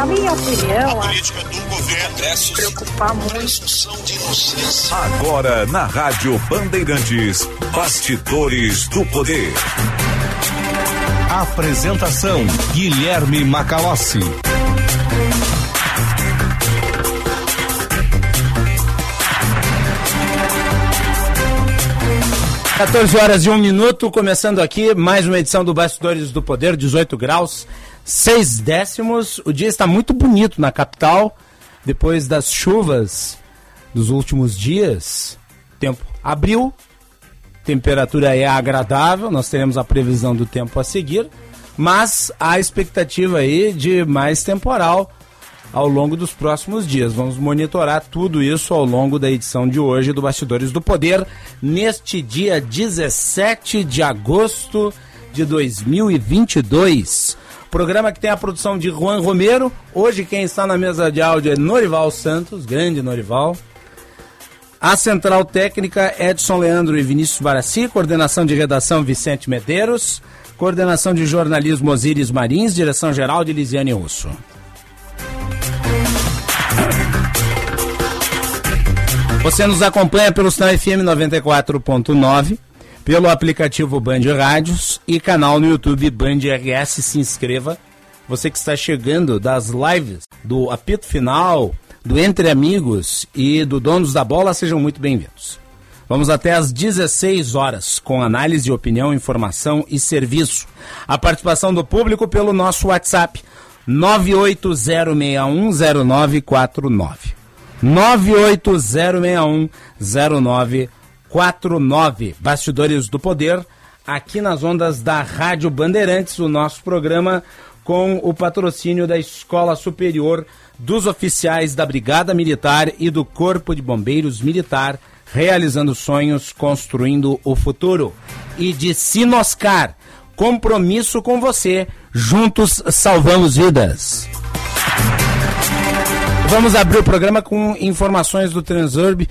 Na minha opinião, a política do governo preocupar muito. Agora na Rádio Bandeirantes, Bastidores do Poder. Apresentação Guilherme Macalossi. 14 horas e um minuto, começando aqui mais uma edição do Bastidores do Poder, 18 graus, 6 décimos. O dia está muito bonito na capital, depois das chuvas dos últimos dias. Tempo abriu, temperatura é agradável, nós teremos a previsão do tempo a seguir, mas há expectativa aí de mais temporal ao longo dos próximos dias. Vamos monitorar tudo isso ao longo da edição de hoje do Bastidores do Poder, neste dia 17 de agosto de 2022. Programa que tem a produção de Juan Romero. Hoje quem está na mesa de áudio é Norival Santos, grande Norival. A central técnica Edson Leandro e Vinícius Barassi, coordenação de redação Vicente Medeiros, coordenação de jornalismo Osíris Marins, direção geral de Lisiane Russo. Você nos acompanha pelo sinal FM 94.9, pelo aplicativo Band Rádios e canal no YouTube Band RS. Se inscreva. Você que está chegando das lives do Apito Final, do Entre Amigos e do Donos da Bola, sejam muito bem-vindos. Vamos até às 16 horas com análise, opinião, informação e serviço. A participação do público pelo nosso WhatsApp 980610949. 980610949. Bastidores do Poder, aqui nas ondas da Rádio Bandeirantes, o nosso programa com o patrocínio da Escola Superior dos Oficiais da Brigada Militar e do Corpo de Bombeiros Militar, realizando sonhos, construindo o futuro. E de Sinoscar, compromisso com você, juntos salvamos vidas. Vamos abrir o programa com informações do Transurb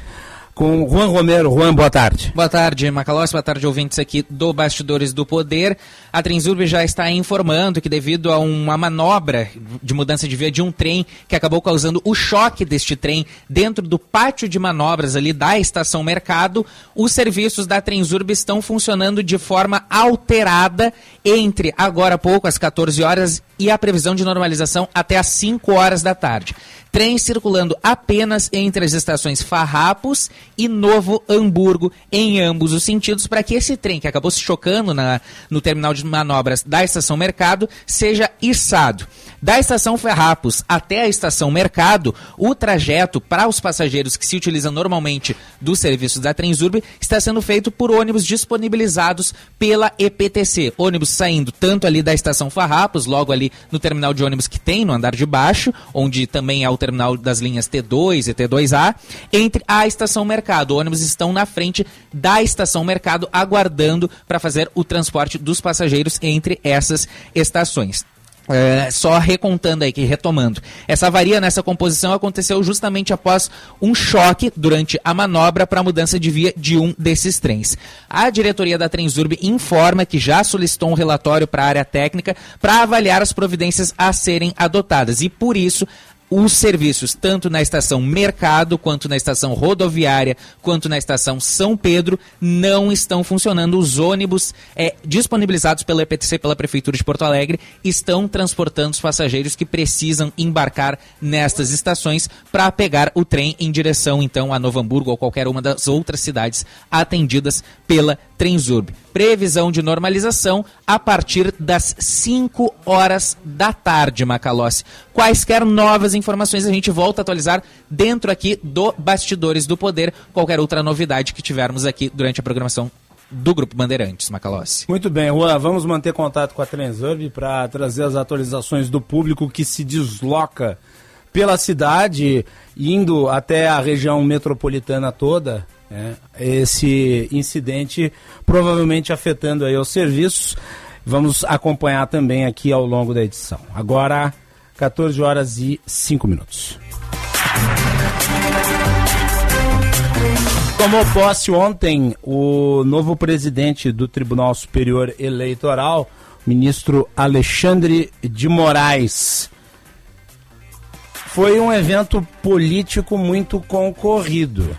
com Juan Romero. Juan, boa tarde. Boa tarde, Macalós. Boa tarde, ouvintes aqui do Bastidores do Poder. A Transurb já está informando que devido a uma manobra de mudança de via de um trem que acabou causando o choque deste trem dentro do pátio de manobras ali da Estação Mercado, os serviços da Transurb estão funcionando de forma alterada entre agora há pouco, às 14 horas, e a previsão de normalização até às 5 horas da tarde. Trem circulando apenas entre as estações Farrapos e Novo Hamburgo, em ambos os sentidos, para que esse trem que acabou se chocando na, no terminal de manobras da estação Mercado seja içado. Da estação Ferrapos até a estação Mercado, o trajeto para os passageiros que se utilizam normalmente dos serviços da Transurb está sendo feito por ônibus disponibilizados pela EPTC. Ônibus saindo tanto ali da estação Farrapos, logo ali no terminal de ônibus que tem no andar de baixo, onde também é o terminal das linhas T2 e T2A, entre a estação Mercado. Ônibus estão na frente da estação Mercado, aguardando para fazer o transporte dos passageiros entre essas estações. É, só recontando aí, retomando. Essa avaria nessa composição aconteceu justamente após um choque durante a manobra para a mudança de via de um desses trens. A diretoria da Transurb informa que já solicitou um relatório para a área técnica para avaliar as providências a serem adotadas e, por isso, os serviços, tanto na estação Mercado, quanto na estação rodoviária, quanto na estação São Pedro, não estão funcionando. Os ônibus é, disponibilizados pela EPTC, pela Prefeitura de Porto Alegre, estão transportando os passageiros que precisam embarcar nestas estações para pegar o trem em direção, então, a Novo Hamburgo ou qualquer uma das outras cidades atendidas pela Transurb. Previsão de normalização a partir das 5 horas da tarde, Macalossi. Quaisquer novas informações a gente volta a atualizar dentro aqui do Bastidores do Poder, qualquer outra novidade que tivermos aqui durante a programação do Grupo Bandeirantes, Macalossi. Muito bem, Juan, vamos manter contato com a Transurb para trazer as atualizações do público que se desloca pela cidade, indo até a região metropolitana toda, é, esse incidente provavelmente afetando aí os serviços. Vamos acompanhar também aqui ao longo da edição. Agora, 14 horas e 5 minutos. Tomou posse ontem o novo presidente do Tribunal Superior Eleitoral, ministro Alexandre de Moraes. foi um evento político muito concorrido.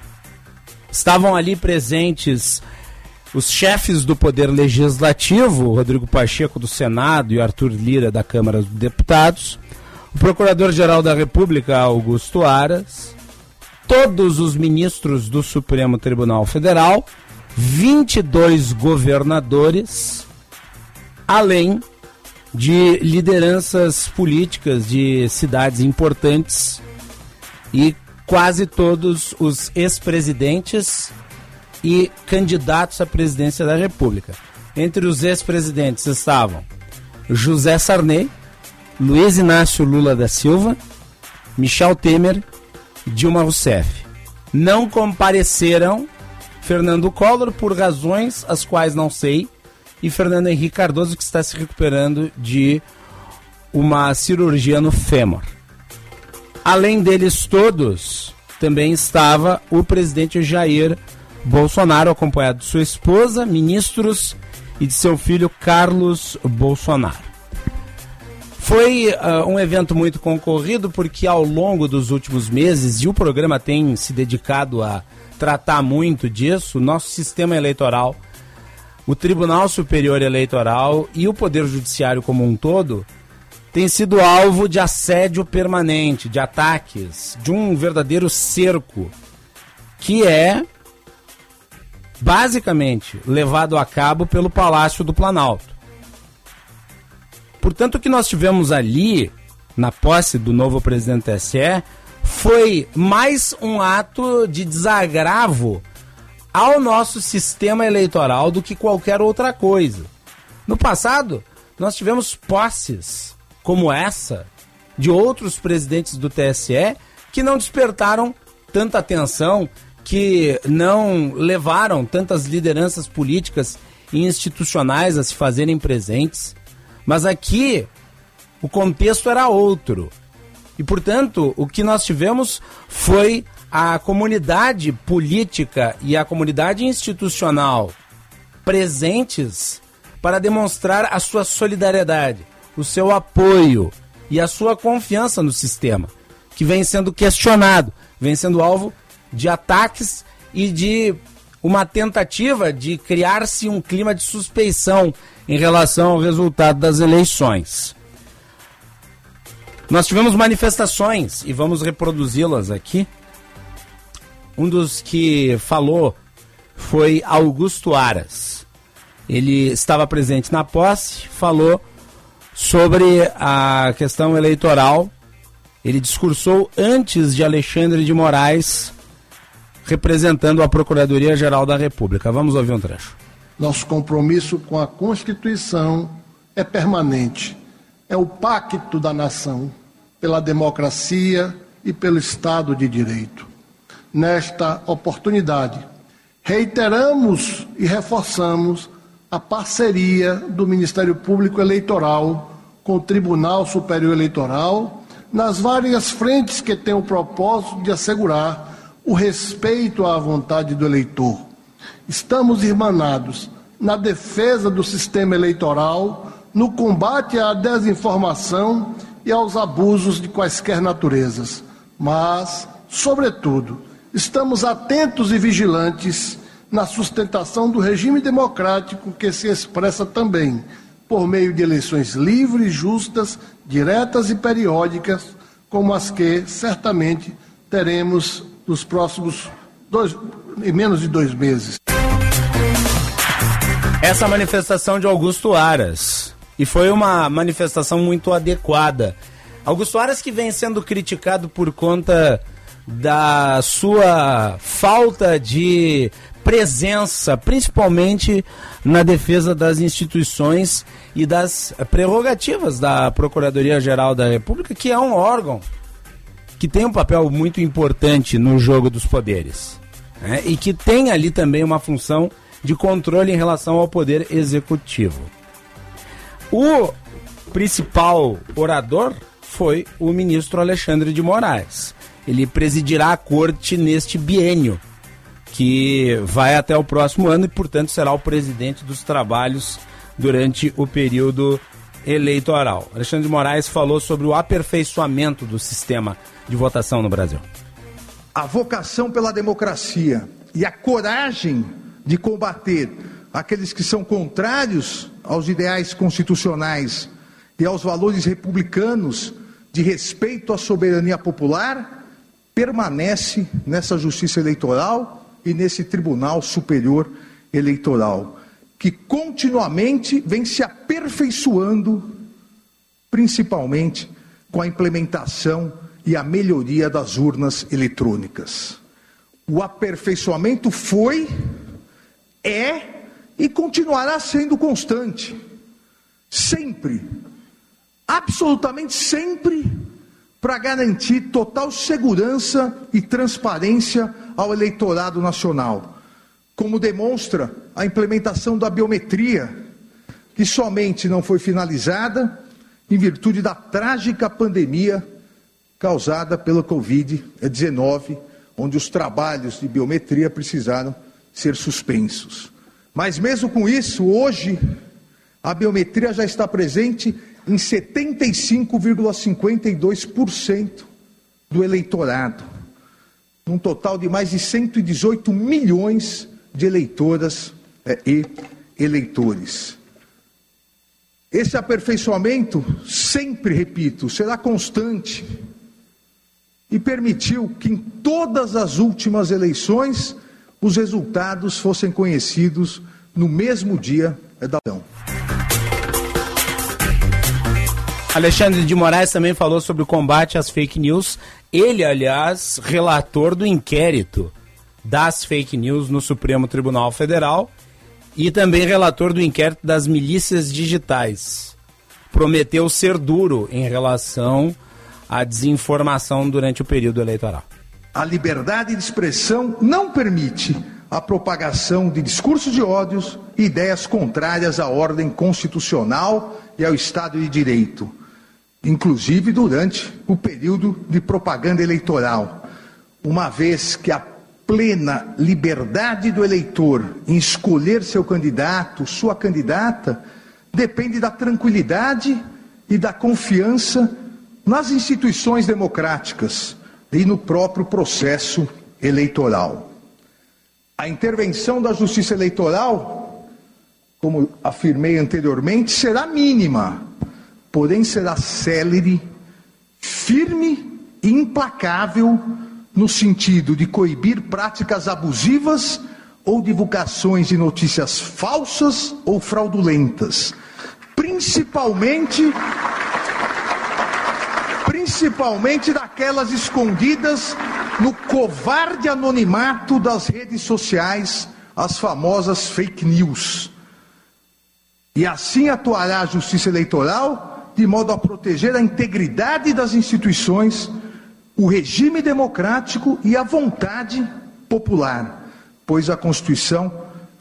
Estavam ali presentes os chefes do Poder Legislativo, Rodrigo Pacheco do Senado e Arthur Lira da Câmara dos Deputados, o Procurador-Geral da República, Augusto Aras, todos os ministros do Supremo Tribunal Federal, 22 governadores, além de lideranças políticas de cidades importantes e quase todos os ex-presidentes e candidatos à presidência da República. Entre os ex-presidentes estavam José Sarney, Luiz Inácio Lula da Silva, Michel Temer Dilma Rousseff. Não compareceram Fernando Collor por razões as quais não sei e Fernando Henrique Cardoso que está se recuperando de uma cirurgia no fêmur. Além deles todos, também estava o presidente Jair Bolsonaro, acompanhado de sua esposa, ministros e de seu filho Carlos Bolsonaro. Foi uh, um evento muito concorrido porque ao longo dos últimos meses, e o programa tem se dedicado a tratar muito disso, nosso sistema eleitoral, o Tribunal Superior Eleitoral e o Poder Judiciário como um todo tem sido alvo de assédio permanente, de ataques, de um verdadeiro cerco que é basicamente levado a cabo pelo Palácio do Planalto. Portanto, o que nós tivemos ali, na posse do novo presidente TSE, foi mais um ato de desagravo ao nosso sistema eleitoral do que qualquer outra coisa. No passado, nós tivemos posses como essa de outros presidentes do TSE que não despertaram tanta atenção, que não levaram tantas lideranças políticas e institucionais a se fazerem presentes. Mas aqui o contexto era outro. E, portanto, o que nós tivemos foi a comunidade política e a comunidade institucional presentes para demonstrar a sua solidariedade, o seu apoio e a sua confiança no sistema, que vem sendo questionado, vem sendo alvo de ataques e de uma tentativa de criar-se um clima de suspeição em relação ao resultado das eleições. Nós tivemos manifestações e vamos reproduzi-las aqui. Um dos que falou foi Augusto Aras. Ele estava presente na posse, falou sobre a questão eleitoral. Ele discursou antes de Alexandre de Moraes representando a Procuradoria-Geral da República. Vamos ouvir um trecho. Nosso compromisso com a Constituição é permanente. É o pacto da nação pela democracia e pelo Estado de Direito. Nesta oportunidade, reiteramos e reforçamos a parceria do Ministério Público Eleitoral com o Tribunal Superior Eleitoral nas várias frentes que têm o propósito de assegurar o respeito à vontade do eleitor. Estamos irmanados na defesa do sistema eleitoral, no combate à desinformação e aos abusos de quaisquer naturezas. Mas, sobretudo, estamos atentos e vigilantes na sustentação do regime democrático que se expressa também por meio de eleições livres, justas, diretas e periódicas, como as que certamente teremos nos próximos dois, em menos de dois meses. Essa manifestação de Augusto Aras. E foi uma manifestação muito adequada. Augusto Aras que vem sendo criticado por conta da sua falta de presença, principalmente na defesa das instituições e das prerrogativas da Procuradoria-Geral da República, que é um órgão que tem um papel muito importante no jogo dos poderes. Né? E que tem ali também uma função de controle em relação ao poder executivo. O principal orador foi o ministro Alexandre de Moraes. Ele presidirá a corte neste biênio, que vai até o próximo ano e, portanto, será o presidente dos trabalhos durante o período eleitoral. Alexandre de Moraes falou sobre o aperfeiçoamento do sistema de votação no Brasil. A vocação pela democracia e a coragem de combater aqueles que são contrários aos ideais constitucionais e aos valores republicanos de respeito à soberania popular permanece nessa justiça eleitoral e nesse Tribunal Superior Eleitoral, que continuamente vem se aperfeiçoando, principalmente com a implementação e a melhoria das urnas eletrônicas. O aperfeiçoamento foi, é e continuará sendo constante. Sempre, absolutamente sempre, para garantir total segurança e transparência ao eleitorado nacional, como demonstra a implementação da biometria, que somente não foi finalizada em virtude da trágica pandemia causada pela Covid-19, onde os trabalhos de biometria precisaram ser suspensos. Mas mesmo com isso, hoje a biometria já está presente em 75,52% do eleitorado, num total de mais de 118 milhões de eleitoras é, e eleitores. Esse aperfeiçoamento, sempre repito, será constante e permitiu que em todas as últimas eleições os resultados fossem conhecidos no mesmo dia da eleição. Alexandre de Moraes também falou sobre o combate às fake news. Ele, aliás, relator do inquérito das fake news no Supremo Tribunal Federal e também relator do inquérito das milícias digitais. Prometeu ser duro em relação à desinformação durante o período eleitoral. A liberdade de expressão não permite a propagação de discursos de ódios e ideias contrárias à ordem constitucional e ao Estado de Direito inclusive durante o período de propaganda eleitoral, uma vez que a plena liberdade do eleitor em escolher seu candidato, sua candidata, depende da tranquilidade e da confiança nas instituições democráticas e no próprio processo eleitoral. A intervenção da Justiça Eleitoral, como afirmei anteriormente, será mínima porém será célere, firme e implacável no sentido de coibir práticas abusivas ou divulgações de notícias falsas ou fraudulentas, principalmente principalmente daquelas escondidas no covarde anonimato das redes sociais, as famosas fake news. E assim atuará a Justiça Eleitoral de modo a proteger a integridade das instituições, o regime democrático e a vontade popular, pois a Constituição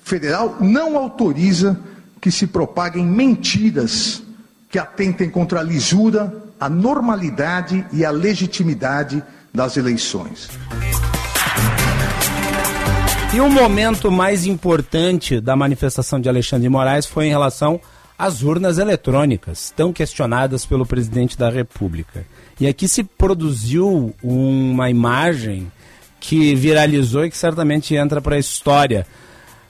Federal não autoriza que se propaguem mentiras que atentem contra a lisura, a normalidade e a legitimidade das eleições. E o momento mais importante da manifestação de Alexandre de Moraes foi em relação as urnas eletrônicas, tão questionadas pelo presidente da República. E aqui se produziu uma imagem que viralizou e que certamente entra para a história.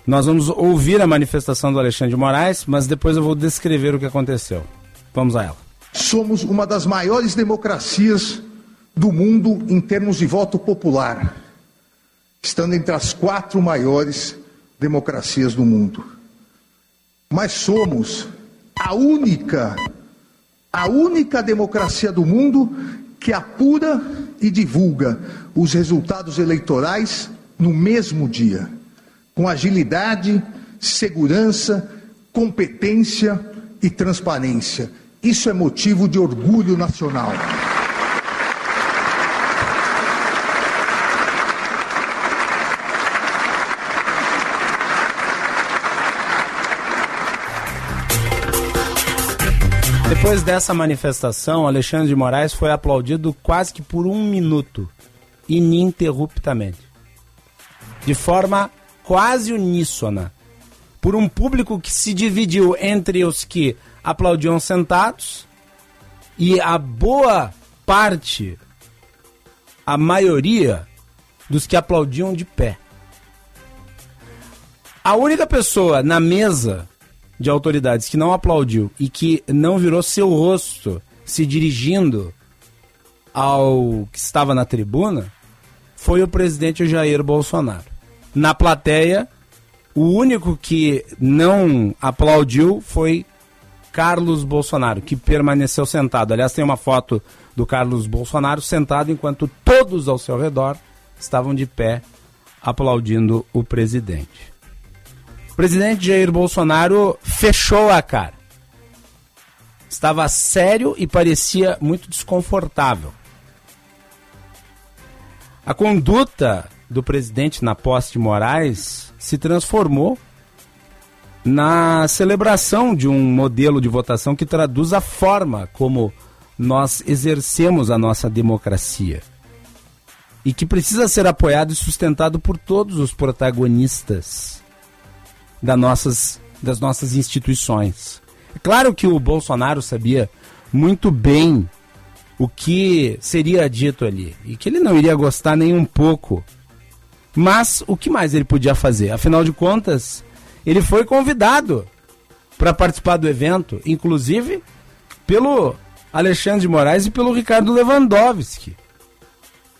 Nós vamos ouvir a manifestação do Alexandre de Moraes, mas depois eu vou descrever o que aconteceu. Vamos a ela. Somos uma das maiores democracias do mundo em termos de voto popular, estando entre as quatro maiores democracias do mundo. Mas somos a única, a única democracia do mundo que apura e divulga os resultados eleitorais no mesmo dia, com agilidade, segurança, competência e transparência. Isso é motivo de orgulho nacional. Depois dessa manifestação, Alexandre de Moraes foi aplaudido quase que por um minuto, ininterruptamente, de forma quase uníssona, por um público que se dividiu entre os que aplaudiam sentados e a boa parte, a maioria dos que aplaudiam de pé. A única pessoa na mesa de autoridades que não aplaudiu e que não virou seu rosto se dirigindo ao que estava na tribuna foi o presidente Jair Bolsonaro. Na plateia, o único que não aplaudiu foi Carlos Bolsonaro, que permaneceu sentado. Aliás, tem uma foto do Carlos Bolsonaro sentado enquanto todos ao seu redor estavam de pé aplaudindo o presidente. Presidente Jair Bolsonaro fechou a cara. Estava sério e parecia muito desconfortável. A conduta do presidente na posse de Moraes se transformou na celebração de um modelo de votação que traduz a forma como nós exercemos a nossa democracia e que precisa ser apoiado e sustentado por todos os protagonistas das nossas, das nossas instituições. É claro que o Bolsonaro sabia muito bem o que seria dito ali e que ele não iria gostar nem um pouco. Mas o que mais ele podia fazer? Afinal de contas, ele foi convidado para participar do evento, inclusive pelo Alexandre de Moraes e pelo Ricardo Lewandowski.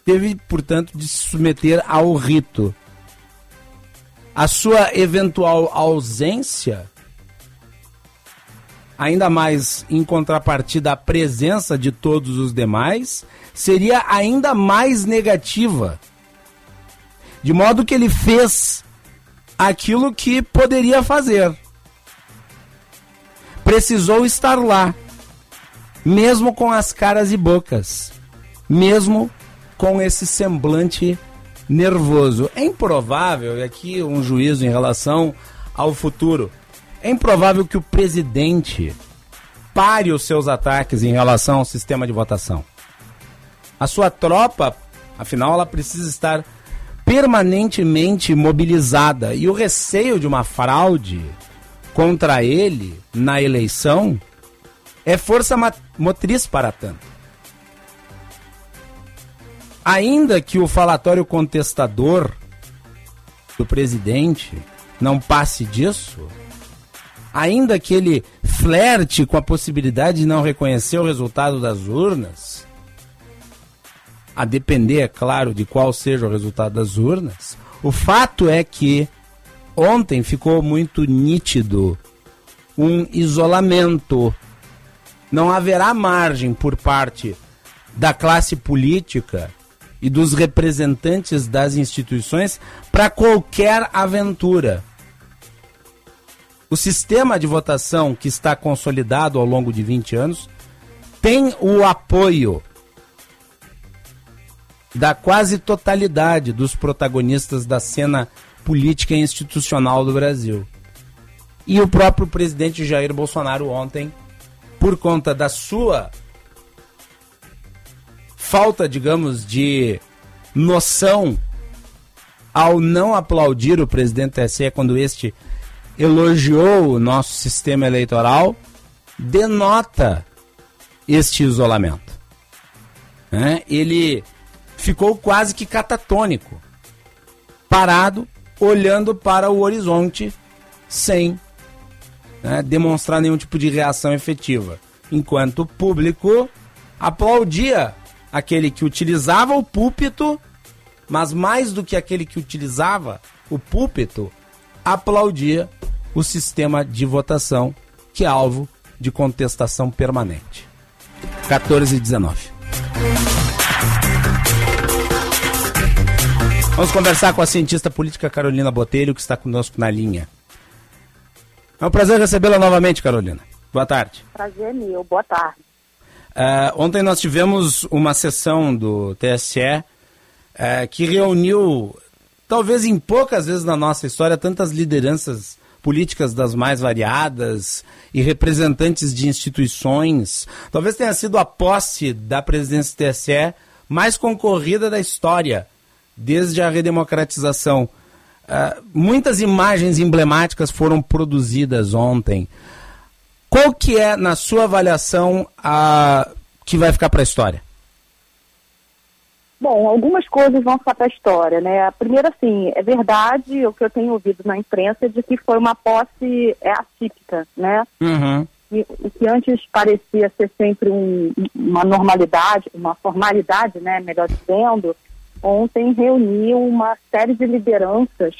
Teve, portanto, de se submeter ao rito. A sua eventual ausência, ainda mais em contrapartida à presença de todos os demais, seria ainda mais negativa. De modo que ele fez aquilo que poderia fazer. Precisou estar lá, mesmo com as caras e bocas, mesmo com esse semblante nervoso. É improvável, e aqui um juízo em relação ao futuro, é improvável que o presidente pare os seus ataques em relação ao sistema de votação. A sua tropa, afinal, ela precisa estar permanentemente mobilizada e o receio de uma fraude contra ele na eleição é força motriz para tanto. Ainda que o falatório contestador do presidente não passe disso, ainda que ele flerte com a possibilidade de não reconhecer o resultado das urnas, a depender, é claro, de qual seja o resultado das urnas, o fato é que ontem ficou muito nítido um isolamento. Não haverá margem por parte da classe política e dos representantes das instituições para qualquer aventura. O sistema de votação que está consolidado ao longo de 20 anos tem o apoio da quase totalidade dos protagonistas da cena política e institucional do Brasil. E o próprio presidente Jair Bolsonaro ontem, por conta da sua falta, digamos, de noção ao não aplaudir o presidente TSE quando este elogiou o nosso sistema eleitoral, denota este isolamento. Né? Ele ficou quase que catatônico, parado, olhando para o horizonte, sem né, demonstrar nenhum tipo de reação efetiva. Enquanto o público aplaudia aquele que utilizava o púlpito, mas mais do que aquele que utilizava o púlpito, aplaudia o sistema de votação que é alvo de contestação permanente. 14 e 19. Vamos conversar com a cientista política Carolina Botelho, que está conosco na linha. É um prazer recebê-la novamente, Carolina. Boa tarde. Prazer meu, boa tarde. Uh, ontem nós tivemos uma sessão do TSE uh, que reuniu, talvez em poucas vezes na nossa história, tantas lideranças políticas das mais variadas e representantes de instituições. Talvez tenha sido a posse da presidência do TSE mais concorrida da história desde a redemocratização. Uh, muitas imagens emblemáticas foram produzidas ontem. Qual que é, na sua avaliação, a que vai ficar para a história? Bom, algumas coisas vão ficar para a história, né? Primeiro, assim, é verdade o que eu tenho ouvido na imprensa de que foi uma posse é, atípica, né? Uhum. E, o que antes parecia ser sempre um, uma normalidade, uma formalidade, né? Melhor dizendo, ontem reuniu uma série de lideranças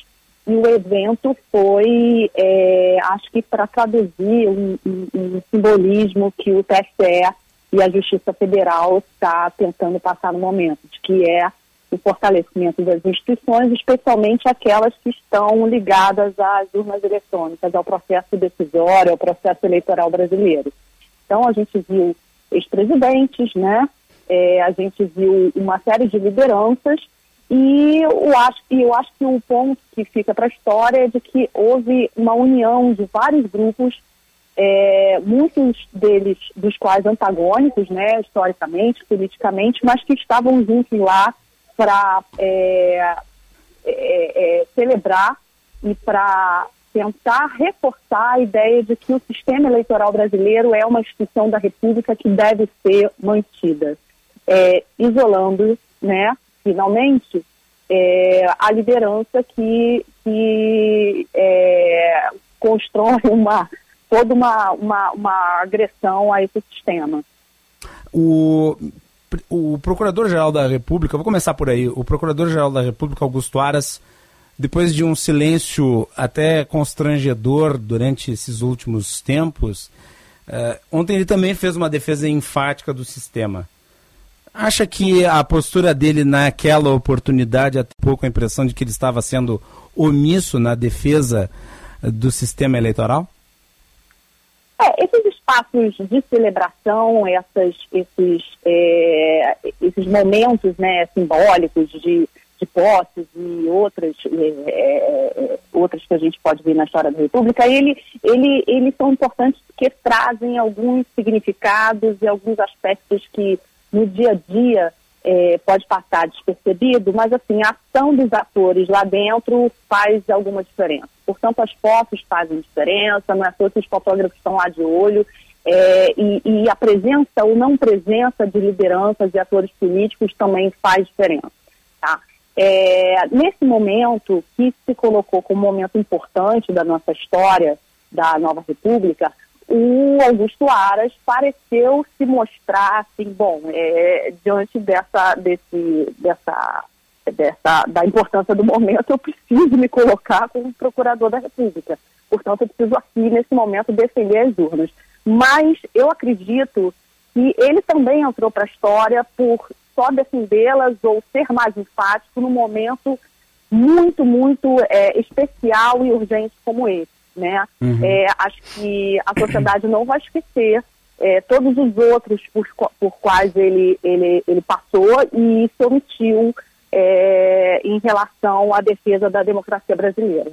e o evento foi, é, acho que para traduzir um, um, um simbolismo que o TSE e a Justiça Federal está tentando passar no momento, de que é o fortalecimento das instituições, especialmente aquelas que estão ligadas às urnas eletrônicas, ao processo decisório, ao processo eleitoral brasileiro. Então, a gente viu ex-presidentes, né? É, a gente viu uma série de lideranças e eu acho, eu acho que o ponto que fica para a história é de que houve uma união de vários grupos é, muitos deles dos quais antagônicos, né, historicamente, politicamente, mas que estavam juntos lá para é, é, é, celebrar e para tentar reforçar a ideia de que o sistema eleitoral brasileiro é uma instituição da República que deve ser mantida, é, isolando, né, finalmente, é, a liderança que, que constrói uma toda uma, uma, uma agressão a esse sistema. O, o Procurador-Geral da República, vou começar por aí, o Procurador-Geral da República, Augusto Aras, depois de um silêncio até constrangedor durante esses últimos tempos, uh, ontem ele também fez uma defesa enfática do sistema. Acha que a postura dele naquela oportunidade, até pouco a impressão de que ele estava sendo omisso na defesa do sistema eleitoral? É, esses espaços de celebração, essas, esses, é, esses momentos né, simbólicos de, de posses e outras, é, outras que a gente pode ver na história da República, ele, ele, eles são importantes porque trazem alguns significados e alguns aspectos que no dia a dia é, pode passar despercebido, mas assim, a ação dos atores lá dentro faz alguma diferença. Portanto, as fotos fazem diferença, não é só que os fotógrafos estão lá de olho, é, e, e, a presença ou não presença de lideranças e atores políticos também faz diferença. Tá? É, nesse momento, que se colocou como um momento importante da nossa história, da nova república, o Augusto Aras pareceu se mostrar assim, bom, é, diante dessa, desse, dessa, dessa, da importância do momento, eu preciso me colocar como procurador da República. Portanto, eu preciso aqui, nesse momento, defender as urnas. Mas eu acredito que ele também entrou para a história por só defendê-las ou ser mais enfático num momento muito, muito é, especial e urgente como esse né? Uhum. É, acho que a sociedade não vai esquecer é, todos os outros por, por quais ele, ele, ele passou e se omitiu é, em relação à defesa da democracia brasileira.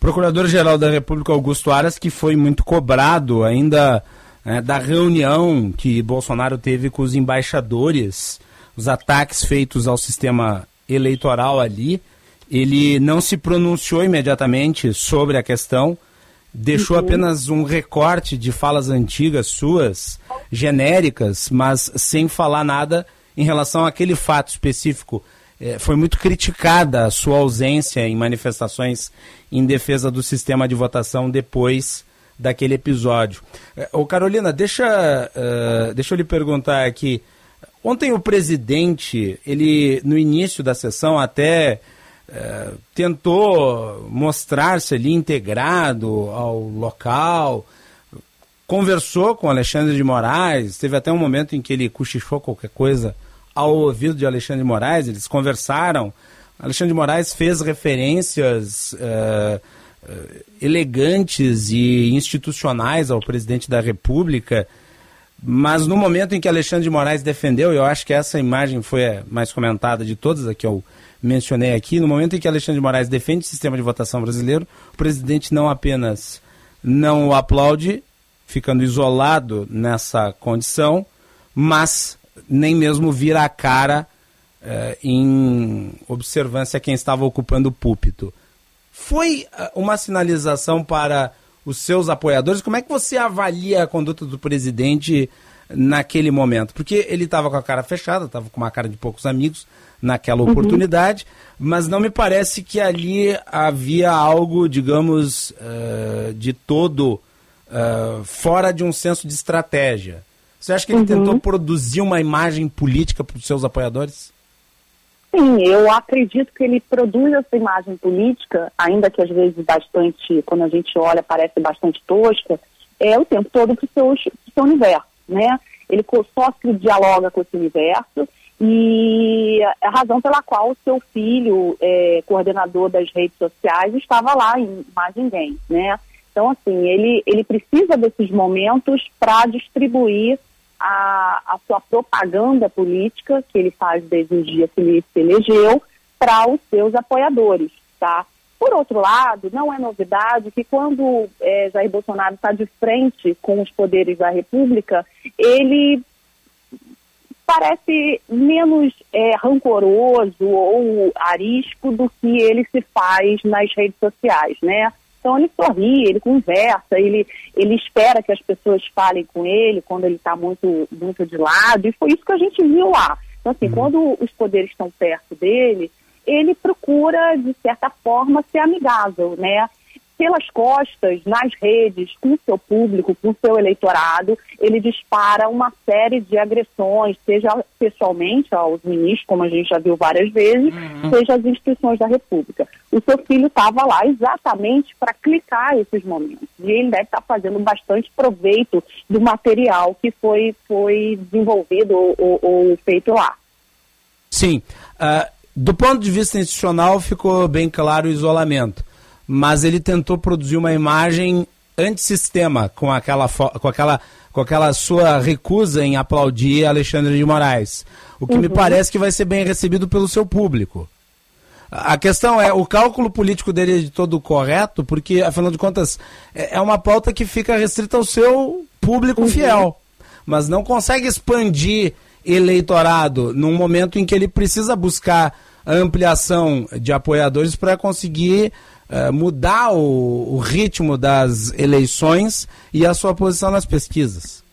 Procurador-Geral da República Augusto Aras, que foi muito cobrado ainda né, da reunião que Bolsonaro teve com os embaixadores, os ataques feitos ao sistema eleitoral ali. Ele não se pronunciou imediatamente sobre a questão, deixou uhum. apenas um recorte de falas antigas suas, genéricas, mas sem falar nada em relação àquele fato específico. É, foi muito criticada a sua ausência em manifestações em defesa do sistema de votação depois daquele episódio. É, ô Carolina, deixa, uh, deixa eu lhe perguntar aqui. Ontem o presidente, ele no início da sessão até é, tentou mostrar-se ali integrado ao local, conversou com Alexandre de Moraes, teve até um momento em que ele cochichou qualquer coisa ao ouvido de Alexandre de Moraes, eles conversaram. Alexandre de Moraes fez referências é, elegantes e institucionais ao presidente da República, mas no momento em que Alexandre de Moraes defendeu, eu acho que essa imagem foi a mais comentada de todas, a que eu mencionei aqui, no momento em que Alexandre de Moraes defende o sistema de votação brasileiro, o presidente não apenas não o aplaude, ficando isolado nessa condição, mas nem mesmo vira a cara eh, em observância a quem estava ocupando o púlpito. Foi eh, uma sinalização para os seus apoiadores. Como é que você avalia a conduta do presidente naquele momento? Porque ele estava com a cara fechada, estava com uma cara de poucos amigos naquela uhum. oportunidade, mas não me parece que ali havia algo, digamos, uh, de todo uh, fora de um senso de estratégia. Você acha que ele uhum. tentou produzir uma imagem política para os seus apoiadores? Sim, eu acredito que ele produz essa imagem política, ainda que às vezes bastante, quando a gente olha, parece bastante tosca, é o tempo todo para o seu, seu universo, né? Ele só se dialoga com esse universo e a razão pela qual o seu filho, é, coordenador das redes sociais, estava lá em mais ninguém, né? Então, assim, ele, ele precisa desses momentos para distribuir a, a sua propaganda política, que ele faz desde o dia que ele se elegeu, para os seus apoiadores, tá? Por outro lado, não é novidade que quando é, Jair Bolsonaro está de frente com os poderes da República, ele parece menos é, rancoroso ou arisco do que ele se faz nas redes sociais, né? Então ele sorri, ele conversa, ele, ele espera que as pessoas falem com ele quando ele está muito, muito de lado, e foi isso que a gente viu lá. Então, assim, uhum. quando os poderes estão perto dele, ele procura, de certa forma, ser amigável, né? Pelas costas, nas redes, com o seu público, com o seu eleitorado, ele dispara uma série de agressões, seja pessoalmente aos ministros, como a gente já viu várias vezes, uhum. seja às instituições da República. O seu filho estava lá exatamente para clicar esses momentos. E ele deve estar tá fazendo bastante proveito do material que foi, foi desenvolvido ou, ou, ou feito lá. Sim. Uh, do ponto de vista institucional, ficou bem claro o isolamento mas ele tentou produzir uma imagem antissistema com aquela, com aquela, com aquela sua recusa em aplaudir Alexandre de Moraes. O que uhum. me parece que vai ser bem recebido pelo seu público. A questão é, o cálculo político dele é de todo correto, porque, afinal de contas, é, é uma pauta que fica restrita ao seu público uhum. fiel, mas não consegue expandir eleitorado num momento em que ele precisa buscar ampliação de apoiadores para conseguir uh, mudar o, o, ritmo das eleições e a sua posição nas pesquisas.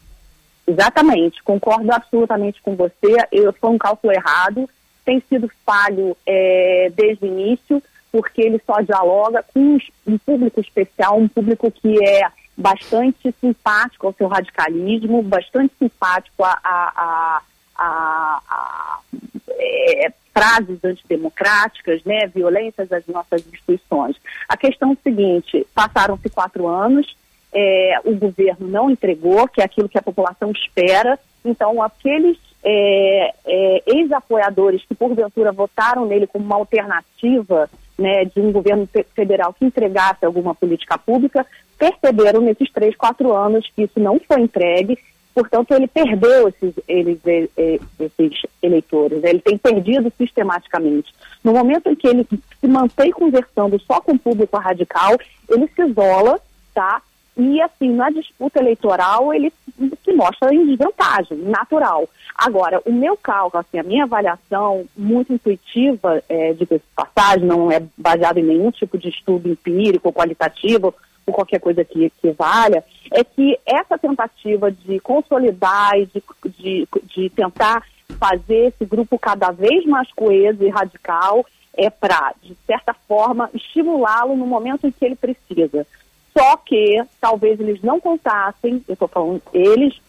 Exatamente, concordo absolutamente com você. Eu, foi um cálculo errado, tem sido falho é, desde o início, porque ele só dialoga com um público especial, um público que é bastante simpático ao seu radicalismo, bastante simpático a, a, a, a é, frases antidemocráticas, né, violências às nossas instituições. A questão é a seguinte: passaram-se quatro anos, é, o governo não entregou, que é aquilo que a população espera. Então, aqueles é, é, ex-apoiadores que porventura votaram nele como uma alternativa né, de um governo federal que entregasse alguma política pública, perceberam nesses três, quatro anos que isso não foi entregue Portanto, ele perdeu esses, eles, esses eleitores, ele tem perdido sistematicamente. No momento em que ele se mantém conversando só com o público radical, ele se isola, tá? E, assim, na disputa eleitoral, ele se mostra em desvantagem, natural. Agora, o meu cálculo, assim, a minha avaliação muito intuitiva é, de passagem, não é baseada em nenhum tipo de estudo empírico, qualitativo, ou qualquer coisa que, que valha, é que essa tentativa de consolidar e de, de, de tentar fazer esse grupo cada vez mais coeso e radical é para, de certa forma, estimulá-lo no momento em que ele precisa. Só que talvez eles não contassem, eu estou falando eles,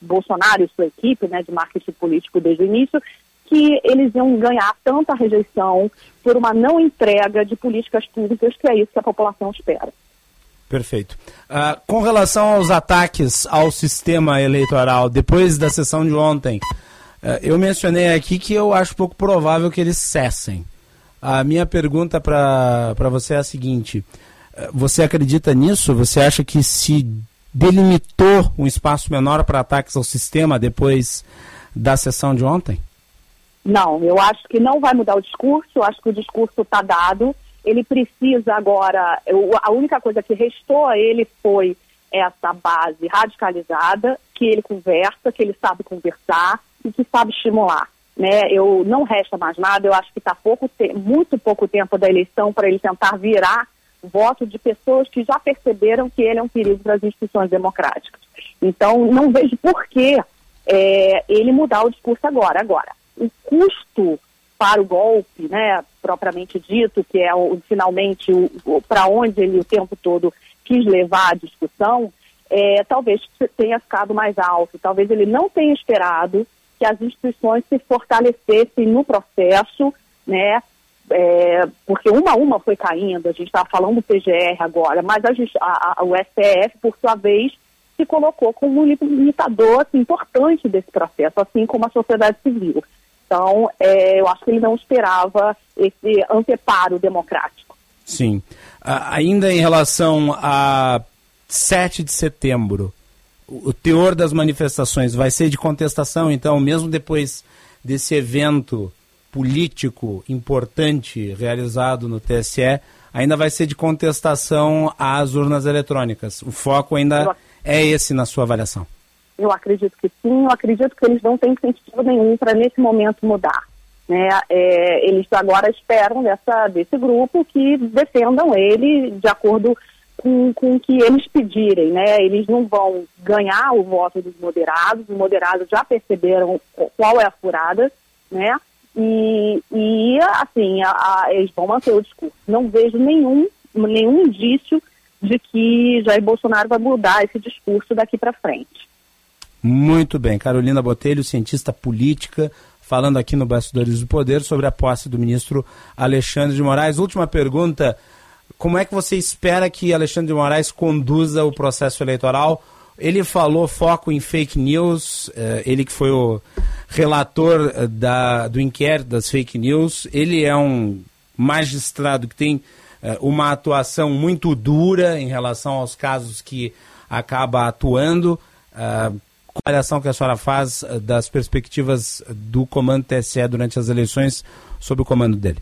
Bolsonaro e sua equipe né, de marketing político desde o início, que eles iam ganhar tanta rejeição por uma não entrega de políticas públicas, que é isso que a população espera. Perfeito. Uh, com relação aos ataques ao sistema eleitoral, depois da sessão de ontem, uh, eu mencionei aqui que eu acho pouco provável que eles cessem. A minha pergunta para você é a seguinte: uh, você acredita nisso? Você acha que se delimitou um espaço menor para ataques ao sistema depois da sessão de ontem? Não, eu acho que não vai mudar o discurso, eu acho que o discurso está dado ele precisa agora, a única coisa que restou a ele foi essa base radicalizada, que ele conversa, que ele sabe conversar e que sabe estimular. Né? Eu não resta mais nada, eu acho que está pouco muito pouco tempo da eleição para ele tentar virar voto de pessoas que já perceberam que ele é um perigo para as instituições democráticas. Então, não vejo por que é, ele mudar o discurso agora. Agora, o custo para o golpe, né, propriamente dito, que é o, finalmente para onde ele o tempo todo quis levar a discussão, é, talvez tenha ficado mais alto. Talvez ele não tenha esperado que as instituições se fortalecessem no processo, né? É, porque uma a uma foi caindo, a gente estava falando do PGR agora, mas a, a, o STF, por sua vez, se colocou como um limitador assim, importante desse processo, assim como a sociedade civil. Então, é, eu acho que ele não esperava esse anteparo democrático. Sim. ainda em relação a 7 de setembro, o teor das manifestações vai ser de contestação, então, mesmo depois desse evento político importante realizado no TSE, ainda vai ser de contestação às urnas eletrônicas. O foco ainda é esse na sua avaliação? Eu acredito que sim, eu acredito que eles não têm incentivo nenhum para nesse momento mudar. Né? É, eles agora esperam dessa, desse grupo que defendam ele de acordo com, com o que eles pedirem. Né? Eles não vão ganhar o voto dos moderados, os moderados já perceberam qual é a furada, né? E, e assim, a, a, eles vão manter o discurso. Não vejo nenhum, nenhum indício de que Jair Bolsonaro vai mudar esse discurso daqui para frente. Muito bem. Carolina Botelho, cientista política, falando aqui no Bastidores do Poder sobre a posse do ministro Alexandre de Moraes. Última pergunta: como é que você espera que Alexandre de Moraes conduza o processo eleitoral? Ele falou foco em fake news, eh, ele que foi o relator eh, da, do inquérito das fake news. Ele é um magistrado que tem eh, uma atuação muito dura em relação aos casos que acaba atuando. Uh, qual a avaliação que a senhora faz eh, das perspectivas do comando TSE durante as eleições sob o comando dele?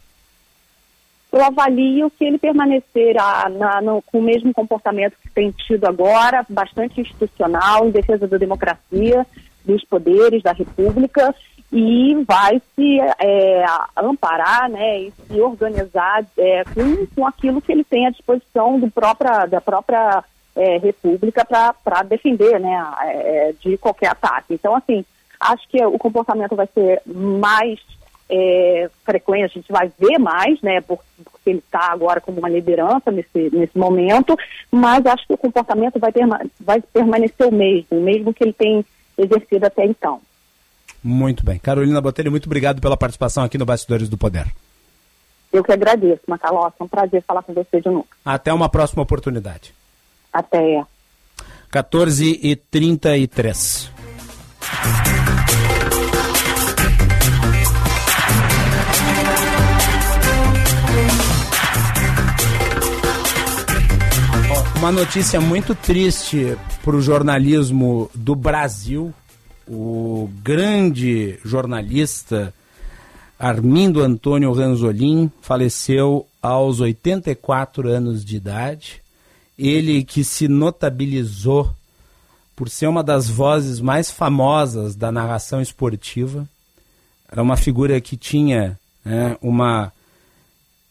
Eu avalio que ele permanecerá na, no, com o mesmo comportamento que tem tido agora, bastante institucional, em defesa da democracia, dos poderes da República, e vai se é, amparar né, e se organizar é, com, com aquilo que ele tem à disposição do própria, da própria é, República para defender né, é, de qualquer ataque. Então, assim, acho que o comportamento vai ser mais é, frequente, a gente vai ver mais, né, porque ele está agora como uma liderança nesse, nesse momento, mas acho que o comportamento vai, perma vai permanecer o mesmo, mesmo que ele tenha exercido até então. Muito bem. Carolina Botelho, muito obrigado pela participação aqui no Bastidores do Poder. Eu que agradeço, Macalossi. É um prazer falar com você de novo. Até uma próxima oportunidade. Até. 14 e 33. Uma notícia muito triste para o jornalismo do Brasil o grande jornalista Armindo Antônio Ranzolin faleceu aos 84 anos de idade. Ele que se notabilizou por ser uma das vozes mais famosas da narração esportiva. Era uma figura que tinha né, uma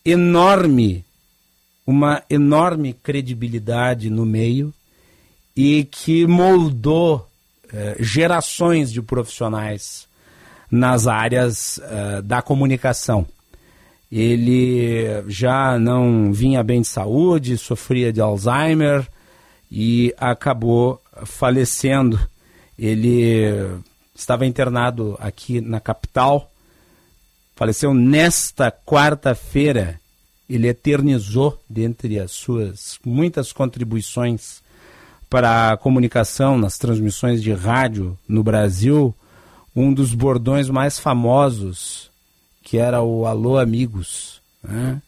enorme, uma enorme credibilidade no meio e que moldou eh, gerações de profissionais nas áreas uh, da comunicação. Ele já não vinha bem de saúde, sofria de Alzheimer e acabou falecendo. Ele estava internado aqui na capital, faleceu nesta quarta-feira. Ele eternizou, dentre as suas muitas contribuições para a comunicação nas transmissões de rádio no Brasil um dos bordões mais famosos, que era o Alô Amigos, né?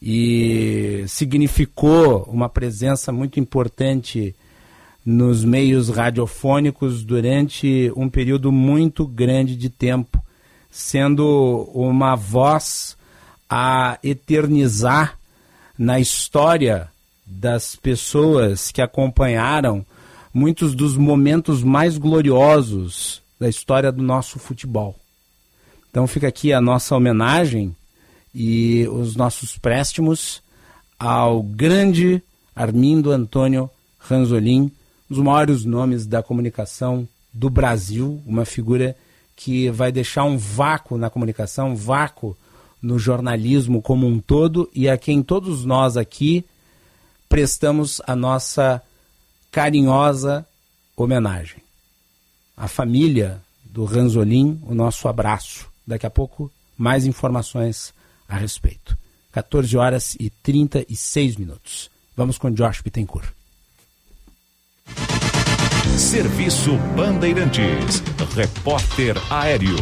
e significou uma presença muito importante nos meios radiofônicos durante um período muito grande de tempo, sendo uma voz a eternizar na história das pessoas que acompanharam muitos dos momentos mais gloriosos da história do nosso futebol. Então fica aqui a nossa homenagem e os nossos préstimos ao grande Armindo Antônio Ranzolin, um dos maiores nomes da comunicação do Brasil, uma figura que vai deixar um vácuo na comunicação, um vácuo no jornalismo como um todo e a quem todos nós aqui prestamos a nossa carinhosa homenagem. A família do Ranzolin, o nosso abraço. Daqui a pouco, mais informações a respeito. 14 horas e 36 minutos. Vamos com Josh Bittencourt. Serviço Bandeirantes. Repórter Aéreo.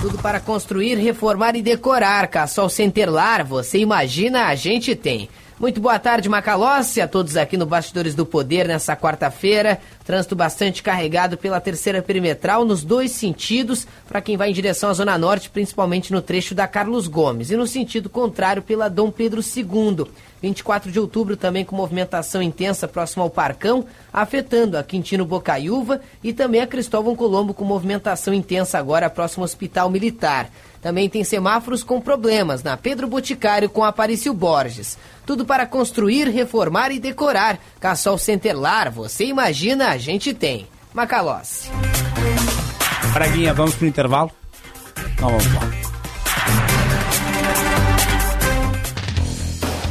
Tudo para construir, reformar e decorar. Cassol Centerlar, você imagina, a gente tem. Muito boa tarde, Macalossi, a todos aqui no Bastidores do Poder nessa quarta-feira. Trânsito bastante carregado pela terceira perimetral nos dois sentidos, para quem vai em direção à Zona Norte, principalmente no trecho da Carlos Gomes, e no sentido contrário pela Dom Pedro II. 24 de outubro também com movimentação intensa próximo ao Parcão, afetando a Quintino Bocaiúva e também a Cristóvão Colombo com movimentação intensa agora próximo ao Hospital Militar. Também tem semáforos com problemas na Pedro Boticário com Aparício Borges. Tudo para construir, reformar e decorar. Cassol Centerlar, você imagina, a gente tem. Macalossi. Braguinha, vamos pro intervalo? Então vamos lá.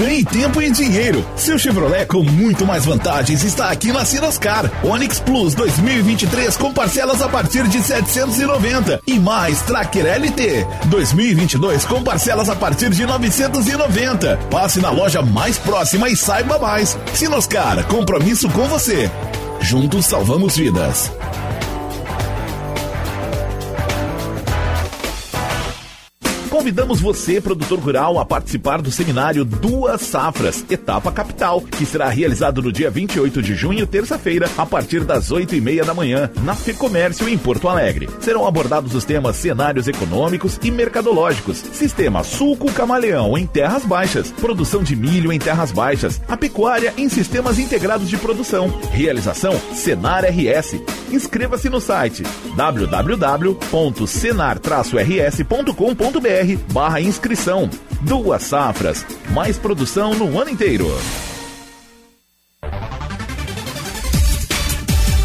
Ganhe tempo e dinheiro. Seu Chevrolet com muito mais vantagens está aqui na Sinoscar. Onix Plus 2023 com parcelas a partir de 790 e mais Tracker LT 2022 com parcelas a partir de 990. Passe na loja mais próxima e saiba mais. Sinoscar, compromisso com você. Juntos salvamos vidas. Convidamos você, produtor rural, a participar do seminário Duas Safras, Etapa Capital, que será realizado no dia 28 de junho, terça-feira, a partir das 8 e meia da manhã, na FEComércio, em Porto Alegre. Serão abordados os temas cenários econômicos e mercadológicos, sistema sulco camaleão em terras baixas, produção de milho em terras baixas, a pecuária em sistemas integrados de produção. Realização Senar RS. Inscreva-se no site www.senar-rs.com.br barra inscrição. Duas safras, mais produção no ano inteiro.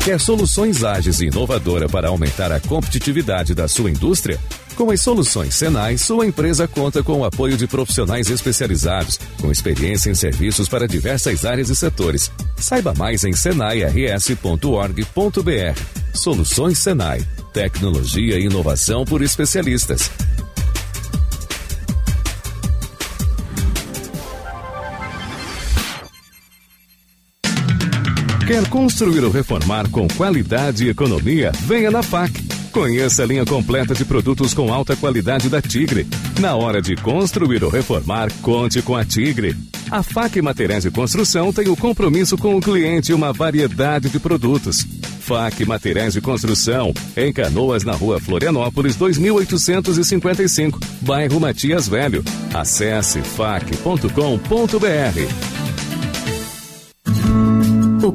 Quer soluções ágeis e inovadoras para aumentar a competitividade da sua indústria? Com as soluções Senai, sua empresa conta com o apoio de profissionais especializados, com experiência em serviços para diversas áreas e setores. Saiba mais em senairs.org.br. Soluções Senai. Tecnologia e inovação por especialistas. Quer construir ou reformar com qualidade e economia? Venha na FAC. Conheça a linha completa de produtos com alta qualidade da Tigre. Na hora de construir ou reformar, conte com a Tigre. A FAC Materiais de Construção tem o compromisso com o cliente e uma variedade de produtos. FAC Materiais de Construção, em Canoas, na rua Florianópolis, 2855, bairro Matias Velho. Acesse fac.com.br.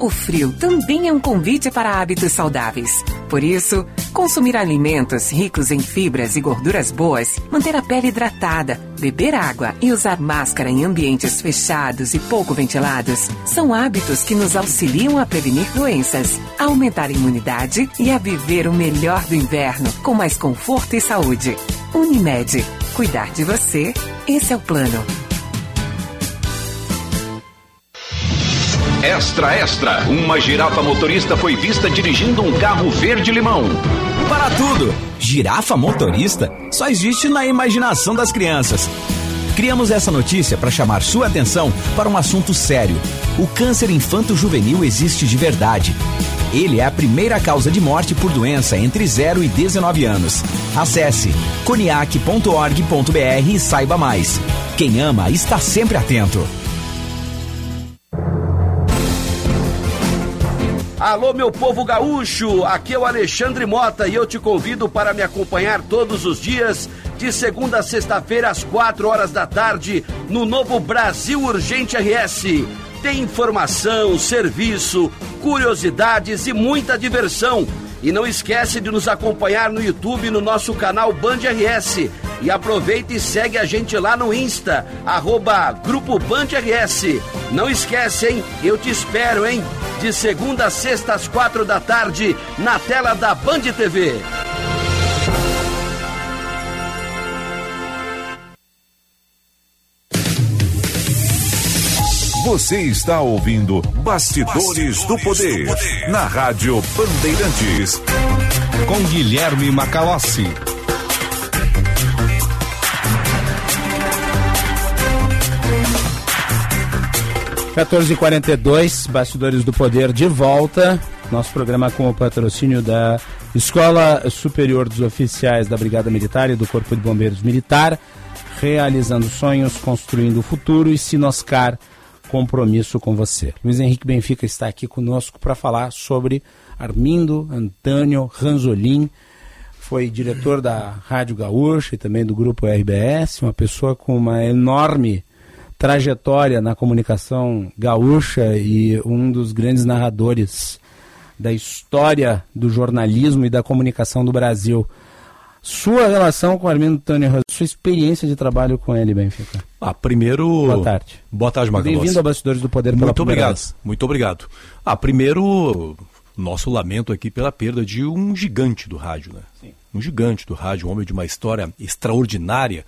O frio também é um convite para hábitos saudáveis. Por isso, consumir alimentos ricos em fibras e gorduras boas, manter a pele hidratada, beber água e usar máscara em ambientes fechados e pouco ventilados são hábitos que nos auxiliam a prevenir doenças, a aumentar a imunidade e a viver o melhor do inverno com mais conforto e saúde. Unimed. Cuidar de você, esse é o plano. Extra, extra. Uma girafa motorista foi vista dirigindo um carro verde-limão. Para tudo! Girafa motorista só existe na imaginação das crianças. Criamos essa notícia para chamar sua atenção para um assunto sério. O câncer infanto-juvenil existe de verdade. Ele é a primeira causa de morte por doença entre 0 e 19 anos. Acesse coniac.org.br e saiba mais. Quem ama está sempre atento. Alô, meu povo gaúcho! Aqui é o Alexandre Mota e eu te convido para me acompanhar todos os dias, de segunda a sexta-feira, às quatro horas da tarde, no novo Brasil Urgente RS. Tem informação, serviço, curiosidades e muita diversão. E não esquece de nos acompanhar no YouTube no nosso canal Band RS. E aproveita e segue a gente lá no Insta, arroba Grupo Band RS. Não esquece, hein? Eu te espero, hein? De segunda a sexta às quatro da tarde, na tela da Band TV. Você está ouvindo Bastidores, Bastidores do, poder, do Poder na Rádio Bandeirantes. Com Guilherme Macalossi. Quatorze quarenta Bastidores do Poder de volta. Nosso programa com o patrocínio da Escola Superior dos Oficiais da Brigada Militar e do Corpo de Bombeiros Militar, realizando sonhos, construindo o futuro e Sinoscar compromisso com você. Luiz Henrique Benfica está aqui conosco para falar sobre Armindo Antônio Ranzolin, foi diretor da Rádio Gaúcha e também do grupo RBS, uma pessoa com uma enorme trajetória na comunicação gaúcha e um dos grandes narradores da história do jornalismo e da comunicação do Brasil. Sua relação com Armindo Antônio sua experiência de trabalho com ele, Benfica. Ah, primeiro. Boa tarde. Boa tarde, Magalhães. Bem-vindo ao Bastidores do Poder pela Muito obrigado. Vez. Muito obrigado. Ah, primeiro, nosso lamento aqui pela perda de um gigante do rádio, né? Sim. Um gigante do rádio, um homem de uma história extraordinária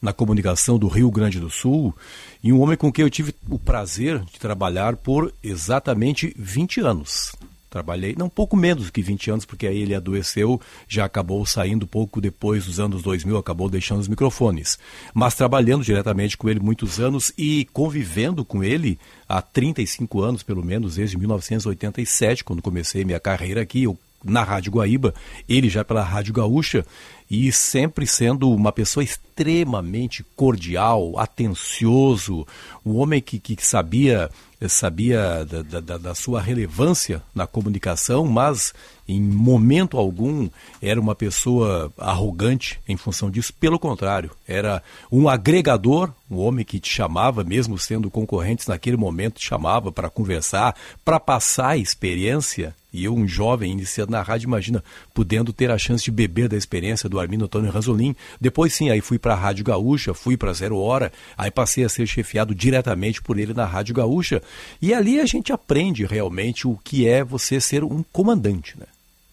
na comunicação do Rio Grande do Sul e um homem com quem eu tive o prazer de trabalhar por exatamente 20 anos. Trabalhei, não, pouco menos que 20 anos, porque aí ele adoeceu, já acabou saindo pouco depois dos anos 2000, acabou deixando os microfones. Mas trabalhando diretamente com ele muitos anos e convivendo com ele há 35 anos, pelo menos, desde 1987, quando comecei minha carreira aqui, eu, na Rádio Guaíba, ele já pela Rádio Gaúcha, e sempre sendo uma pessoa extremamente cordial, atencioso, um homem que, que sabia sabia da, da, da, sua relevância na comunicação, mas em momento algum era uma pessoa arrogante em função disso. Pelo contrário, era um agregador, um homem que te chamava, mesmo sendo concorrentes naquele momento, te chamava para conversar, para passar a experiência. E eu, um jovem iniciando na rádio, imagina, podendo ter a chance de beber da experiência do Armindo Antônio Ranzolin. Depois, sim, aí fui para a Rádio Gaúcha, fui para Zero Hora, aí passei a ser chefiado diretamente por ele na Rádio Gaúcha. E ali a gente aprende realmente o que é você ser um comandante, né?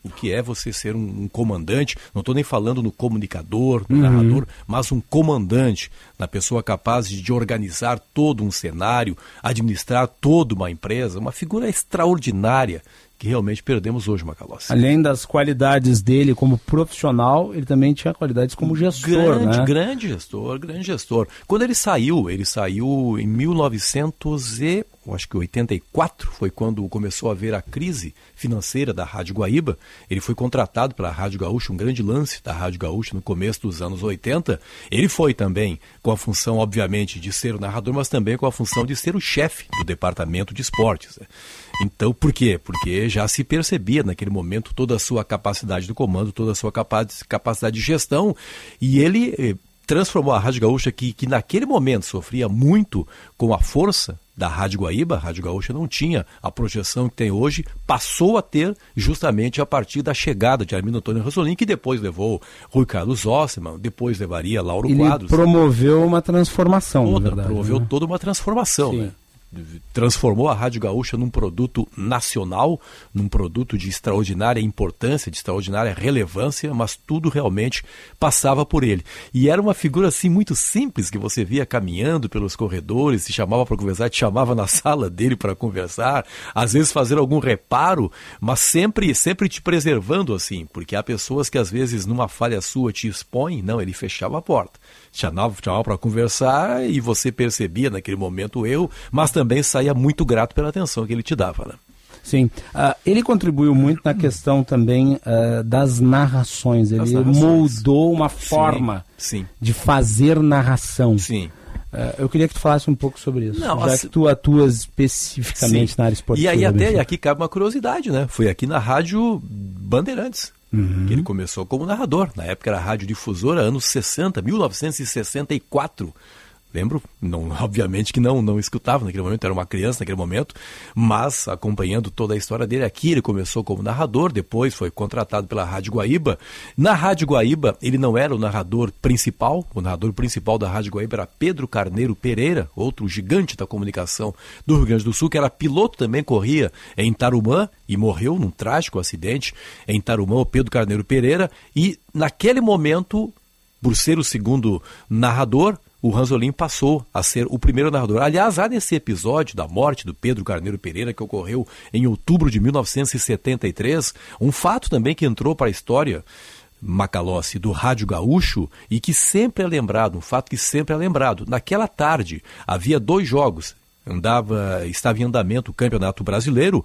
o que é você ser um, um comandante. Não estou nem falando no comunicador, no uhum. narrador, mas um comandante, na pessoa capaz de, de organizar todo um cenário, administrar toda uma empresa, uma figura extraordinária que realmente perdemos hoje, Macalossi. Além das qualidades dele como profissional, ele também tinha qualidades como gestor, grande, né? Grande gestor, grande gestor. Quando ele saiu, ele saiu em 1900 e, acho que 84, foi quando começou a haver a crise financeira da Rádio Guaíba. Ele foi contratado pela Rádio Gaúcha, um grande lance da Rádio Gaúcha no começo dos anos 80. Ele foi também com a função, obviamente, de ser o narrador, mas também com a função de ser o chefe do departamento de esportes. Né? Então, por quê? Porque já se percebia naquele momento toda a sua capacidade de comando, toda a sua capacidade de gestão, e ele eh, transformou a Rádio Gaúcha, que, que naquele momento sofria muito com a força da Rádio Guaíba, a Rádio Gaúcha não tinha a projeção que tem hoje, passou a ter justamente a partir da chegada de Armindo Antônio Rosolin, que depois levou Rui Carlos Ossman, depois levaria Lauro Ele Quadros. promoveu uma transformação, toda, verdade, Promoveu né? toda uma transformação, Sim. né? Transformou a Rádio Gaúcha num produto nacional, num produto de extraordinária importância, de extraordinária relevância, mas tudo realmente passava por ele. E era uma figura assim muito simples que você via caminhando pelos corredores, se chamava para conversar, te chamava na sala dele para conversar, às vezes fazer algum reparo, mas sempre sempre te preservando assim, porque há pessoas que às vezes numa falha sua te expõem, não, ele fechava a porta chamava, chamava para conversar e você percebia naquele momento o erro, mas também saía muito grato pela atenção que ele te dava. Né? Sim, uh, ele contribuiu muito na questão também uh, das narrações. Ele narrações. moldou uma forma sim, sim. de fazer narração. Sim. Uh, eu queria que tu falasse um pouco sobre isso, Não, já assim, que tu atuas especificamente sim. na área esportiva. E aí até aqui cabe uma curiosidade, né? Foi aqui na rádio Bandeirantes. Uhum. Que ele começou como narrador. Na época era rádio difusora, anos 60, 1964. Lembro, não, obviamente que não, não escutava naquele momento, era uma criança naquele momento, mas acompanhando toda a história dele aqui, ele começou como narrador, depois foi contratado pela Rádio Guaíba. Na Rádio Guaíba, ele não era o narrador principal, o narrador principal da Rádio Guaíba era Pedro Carneiro Pereira, outro gigante da comunicação do Rio Grande do Sul, que era piloto também, corria em Tarumã e morreu num trágico acidente em Tarumã, o Pedro Carneiro Pereira, e naquele momento, por ser o segundo narrador, o Ranzolin passou a ser o primeiro narrador. Aliás, há nesse episódio da morte do Pedro Carneiro Pereira, que ocorreu em outubro de 1973, um fato também que entrou para a história Macalossi do Rádio Gaúcho e que sempre é lembrado, um fato que sempre é lembrado. Naquela tarde havia dois jogos, andava, estava em andamento o Campeonato Brasileiro.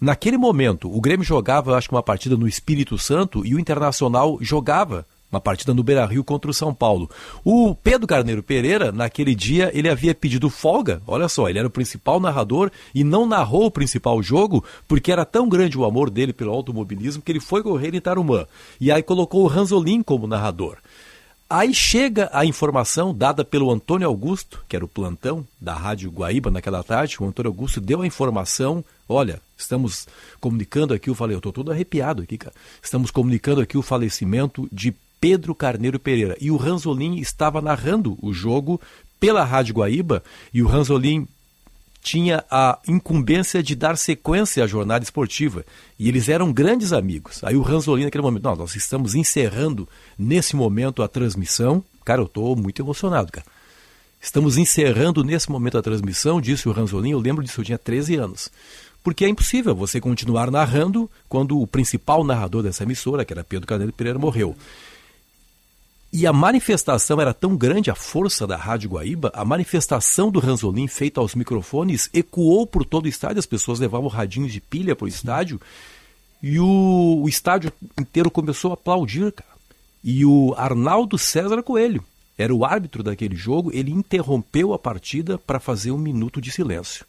Naquele momento, o Grêmio jogava, acho que uma partida no Espírito Santo e o Internacional jogava uma partida no Beira-Rio contra o São Paulo. O Pedro Carneiro Pereira, naquele dia, ele havia pedido folga, olha só, ele era o principal narrador e não narrou o principal jogo, porque era tão grande o amor dele pelo automobilismo que ele foi correr em Tarumã. E aí colocou o Ranzolin como narrador. Aí chega a informação dada pelo Antônio Augusto, que era o plantão da Rádio Guaíba naquela tarde. O Antônio Augusto deu a informação: olha, estamos comunicando aqui, eu falei, eu estou todo arrepiado aqui, cara. Estamos comunicando aqui o falecimento de Pedro Carneiro Pereira. E o Ranzolin estava narrando o jogo pela Rádio Guaíba e o Ranzolin tinha a incumbência de dar sequência à jornada esportiva. E eles eram grandes amigos. Aí o Ranzolin, naquele momento, não, nós estamos encerrando nesse momento a transmissão. Cara, eu estou muito emocionado, cara. Estamos encerrando nesse momento a transmissão, disse o Ranzolin, eu lembro disso, eu tinha 13 anos. Porque é impossível você continuar narrando quando o principal narrador dessa emissora, que era Pedro Carneiro Pereira, morreu. E a manifestação era tão grande, a força da Rádio Guaíba, a manifestação do Ranzolin feita aos microfones ecoou por todo o estádio, as pessoas levavam radinhos de pilha para o estádio e o, o, estádio inteiro começou a aplaudir, cara. E o Arnaldo César Coelho era o árbitro daquele jogo, ele interrompeu a partida para fazer um minuto de silêncio.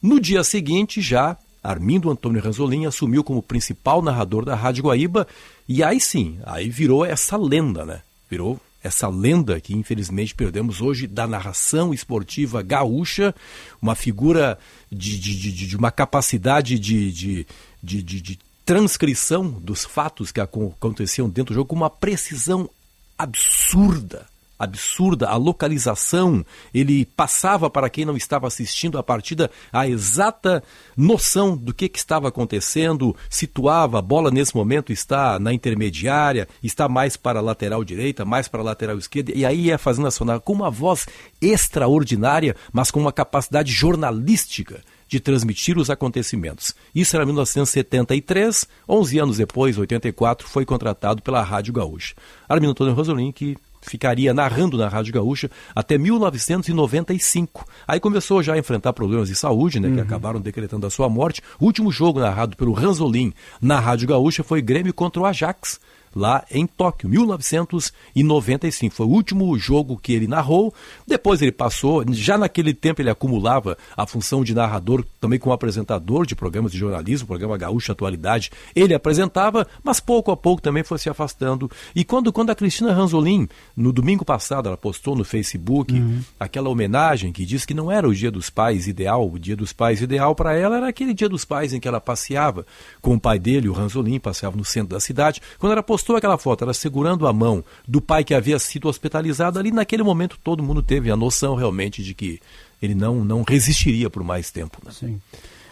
No dia seguinte, já Armindo Antônio Ranzolin assumiu como principal narrador da Rádio Guaíba e aí sim, aí virou essa lenda, né? Virou essa lenda que infelizmente perdemos hoje da narração esportiva gaúcha, uma figura de, de, de, de uma capacidade de, de, de, de transcrição dos fatos que aconteciam dentro do jogo com uma precisão absurda absurda, a localização, ele passava para quem não estava assistindo a partida a exata noção do que, que estava acontecendo, situava a bola nesse momento está na intermediária, está mais para a lateral direita, mais para a lateral esquerda, e aí ia fazendo a sonar com uma voz extraordinária, mas com uma capacidade jornalística de transmitir os acontecimentos. Isso era 1973, 11 anos depois, 84, foi contratado pela Rádio Gaúcha. Armindo Antônio Rosolin, que ficaria narrando na Rádio Gaúcha até 1995. Aí começou já a enfrentar problemas de saúde, né, uhum. que acabaram decretando a sua morte. O último jogo narrado pelo Ranzolin na Rádio Gaúcha foi Grêmio contra o Ajax lá em Tóquio, 1995. Foi o último jogo que ele narrou. Depois ele passou, já naquele tempo ele acumulava a função de narrador também como apresentador de programas de jornalismo, programa Gaúcho Atualidade. Ele apresentava, mas pouco a pouco também foi se afastando. E quando, quando a Cristina Ranzolin, no domingo passado, ela postou no Facebook uhum. aquela homenagem que diz que não era o Dia dos Pais ideal, o Dia dos Pais ideal para ela era aquele Dia dos Pais em que ela passeava com o pai dele, o Ranzolin, passeava no centro da cidade. Quando ela postou postou aquela foto, ela segurando a mão do pai que havia sido hospitalizado, ali naquele momento todo mundo teve a noção realmente de que ele não, não resistiria por mais tempo. Né? Sim.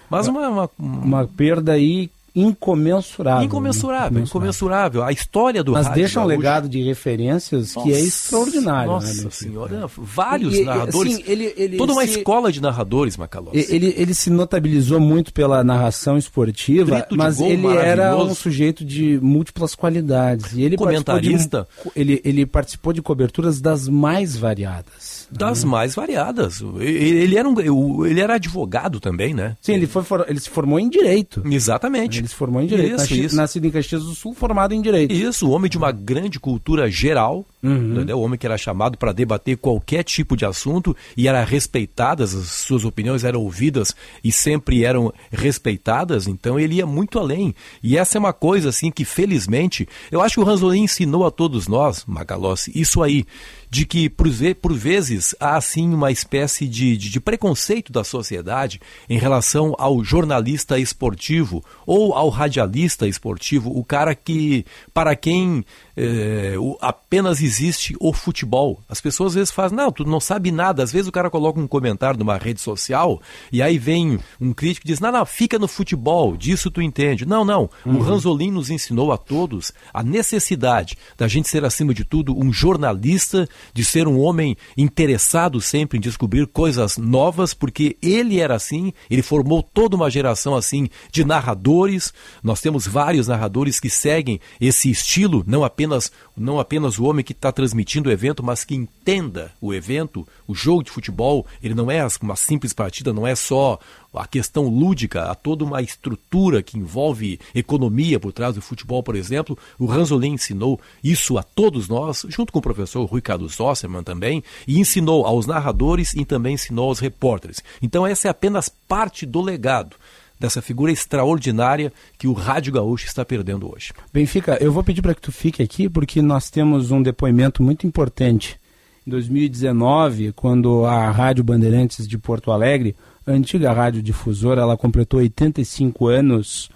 Mas uma, uma, uma perda aí incomensurável. Incomensurável, né? incomensurável. A história do Mas rádio deixa um gaúcho- legado de referências Nossa, que é extraordinário. Nossa né, senhora, vários E- narradores. assim, ele- ele toda uma se- escola de narradores, Macalós. Ele, ele se notabilizou muito pela narração esportiva, mas gol ele era um sujeito de múltiplas qualidades. E ele Comentarista. Participou de, ele, ele participou de coberturas das mais variadas. Das mais variadas. Ele, era um, ele era advogado também, né? Sim, ele, foi, ele se formou em Direito. Exatamente. Ele se formou em Direito. Isso, Nasci- isso. Nascido em Caxias do Sul, formado em Direito. Isso, homem de uma grande cultura geral, Uhum. entendeu? o homem que era chamado para debater qualquer tipo de assunto e era respeitadas, as suas opiniões eram ouvidas e sempre eram respeitadas, então ele ia muito além. E essa é uma coisa assim que felizmente, eu acho que o Ranzolin ensinou a todos nós, Macalossi, isso aí, de que por, por vezes há assim uma espécie de, de, de preconceito da sociedade em relação ao jornalista esportivo ou ao radialista esportivo, o cara que para quem eh, o- apenas existe o futebol. As pessoas às vezes fazem, não, tu não sabe nada. Às vezes o cara coloca um comentário numa rede social e aí vem um crítico e diz, não, não, fica no futebol, disso tu entende. Não, não. O Ranzolin nos ensinou a todos a necessidade da gente ser, acima de tudo, um jornalista, de ser um homem interessado sempre em descobrir coisas novas, porque ele era assim, ele formou toda uma geração assim de narradores. Nós temos vários narradores que seguem esse estilo, não apenas, não apenas o homem que está transmitindo o evento, mas que entenda o evento, o jogo de futebol. Ele não é uma simples partida, não é só a questão lúdica, há toda uma estrutura que envolve economia por trás do futebol, por exemplo. O Ranzolin ensinou isso a todos nós, junto com o professor Rui Carlos Osserman também, e ensinou aos narradores e também ensinou aos repórteres. Então essa é apenas parte do legado dessa figura extraordinária que o Rádio Gaúcho está perdendo hoje. Benfica, eu vou pedir para que tu fique aqui porque nós temos um depoimento muito importante. Em 2019, quando a Rádio Bandeirantes de Porto Alegre, a antiga rádio difusora, ela completou 85 anos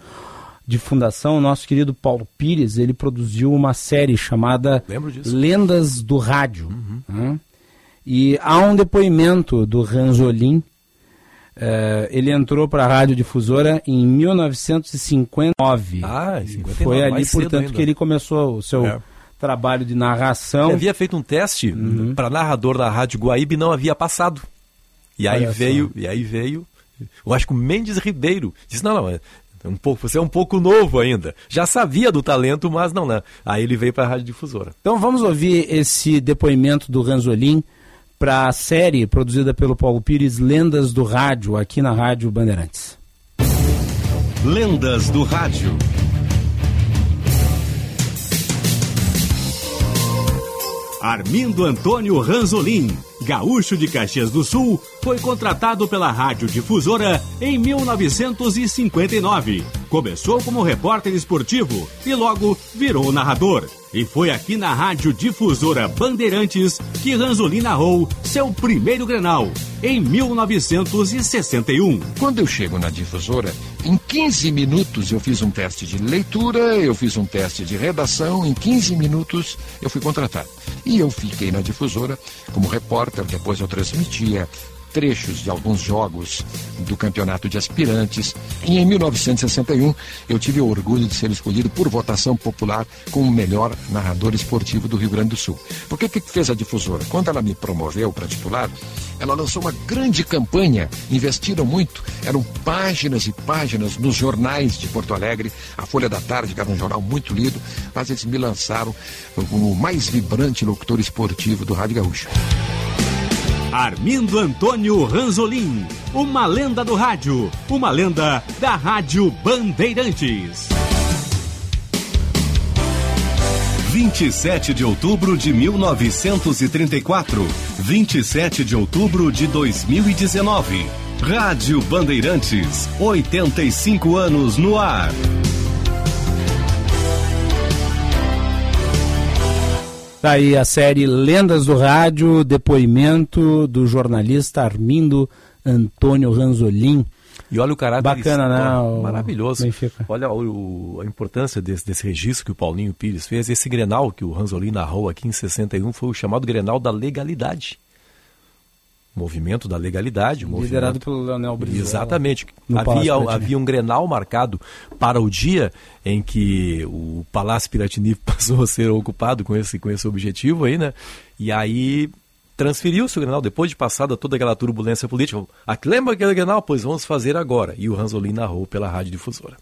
de fundação, o nosso querido Paulo Pires, ele produziu uma série chamada. Lendas do Rádio. né? E há um depoimento do Ranzolin, eh, ele entrou para a rádio difusora em 1959. Ah, em 59, Foi ali, portanto, ainda. que ele começou o seu É. trabalho de narração. Ele havia feito um teste para narrador da Rádio Guaíba e não havia passado. E aí Olha só. veio, e aí veio, eu acho que o Mendes Ribeiro disse, não, não, é um pouco, você é um pouco novo ainda. Já sabia do talento, mas não, não. Aí ele veio para a Rádio Difusora. Então vamos ouvir esse depoimento do Ranzolin para a série produzida pelo Paulo Pires, Lendas do Rádio, aqui na Rádio Bandeirantes. Lendas do Rádio. Armindo Antônio Ranzolin, gaúcho de Caxias do Sul, foi contratado pela Rádio Difusora em 1959. Começou como repórter esportivo e logo virou narrador. E foi aqui na Rádio Difusora Bandeirantes que Ranzolin narrou seu primeiro Grenal, em 1961. Quando eu chego na difusora, em 15 minutos eu fiz um teste de leitura, eu fiz um teste de redação, em 15 minutos eu fui contratado. E eu fiquei na difusora como repórter, depois eu transmitia trechos de alguns jogos do campeonato de aspirantes. E em 1961 eu tive o orgulho de ser escolhido por votação popular como o melhor narrador esportivo do Rio Grande do Sul. Porque o que que fez a difusora? Quando ela me promoveu para titular, ela lançou uma grande campanha, investiram muito, eram páginas e páginas nos jornais de Porto Alegre, a Folha da Tarde, que era um jornal muito lido, mas eles me lançaram como o mais vibrante locutor esportivo do Rádio Gaúcho. Armindo Antônio Ranzolin, uma lenda do rádio, uma lenda da Rádio Bandeirantes. 27 de outubro de 1934, 27 de outubro de 2019. Rádio Bandeirantes, 85 anos no ar. Tá aí a série Lendas do Rádio, depoimento do jornalista Armindo Antônio Ranzolin. E olha o caráter Bacana, né? Maravilhoso. Olha o- a importância desse, desse registro que o Paulinho Pires fez. Esse Grenal que o Ranzolin narrou aqui em 61 foi o chamado Grenal da legalidade. Movimento da legalidade. Liderado pelo Leonel Brizola. Exatamente. Havia, havia um Grenal marcado para o dia em que o Palácio Piratini passou a ser ocupado com esse, com esse objetivo aí, né? E aí transferiu-se o Grenal, depois de passada toda aquela turbulência política. Lembra aquele Grenal? Pois vamos fazer agora. E o Ranzolin narrou pela Rádio Difusora.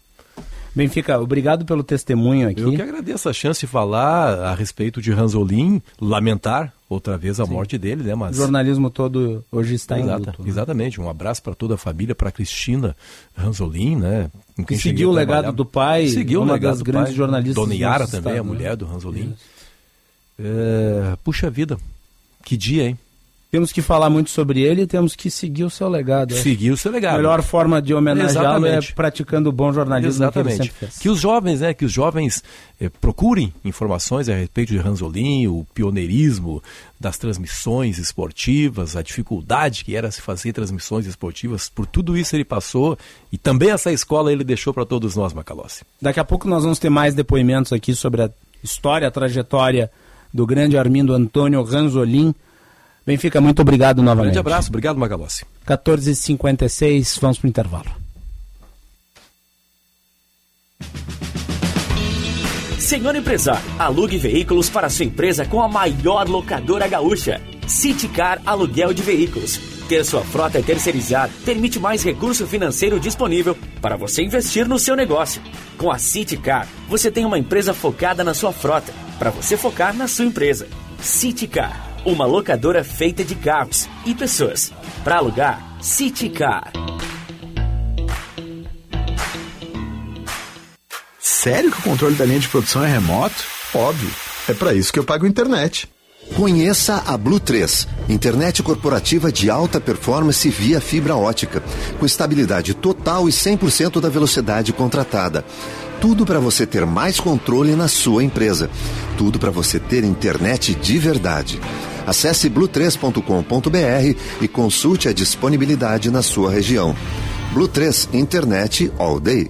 Benfica, obrigado pelo testemunho aqui. Eu que agradeço a chance de falar a respeito de Ranzolin, lamentar outra vez a morte dele, né? Mas O jornalismo todo hoje está em Exata- luto. né? Exatamente. Um abraço para toda a família, para Cristina Ranzolin, né? Que seguiu o legado do pai, seguiu uma o legado das do grandes pai. jornalistas Dona do Yara também, estado, a né? mulher do Ranzolin. É, puxa vida, que dia, hein? Temos que falar muito sobre ele e temos que seguir o seu legado. é. Seguir o seu legado. A melhor forma de homenageá-lo é praticando o bom jornalismo que Exatamente. fez. Que os jovens, né, que os jovens eh, procurem informações a respeito de Ranzolin, o pioneirismo das transmissões esportivas, a dificuldade que era se fazer transmissões esportivas, por tudo isso ele passou e também essa escola ele deixou para todos nós, Macalossi. Daqui a pouco nós vamos ter mais depoimentos aqui sobre a história, a trajetória do grande Armindo Antônio Ranzolin. Benfica, muito obrigado novamente. Grande abraço, obrigado, Macalossi. 14h56, vamos para o intervalo. Senhor empresário, alugue veículos para sua empresa com a maior locadora gaúcha. Citicar Aluguel de Veículos. Ter sua frota terceirizada permite mais recurso financeiro disponível para você investir no seu negócio. Com a Citicar, você tem uma empresa focada na sua frota, para você focar na sua empresa. Citicar, uma locadora feita de carros e pessoas. Para alugar, Citicar. Sério que o controle da linha de produção é remoto? Óbvio. É para isso que eu pago internet. Conheça a Blue 3, internet corporativa de alta performance via fibra ótica, com estabilidade total e 100% da velocidade contratada. Tudo para você ter mais controle na sua empresa. Tudo para você ter internet de verdade. Acesse blue3.com.br e consulte a disponibilidade na sua região. Blue 3 Internet All Day.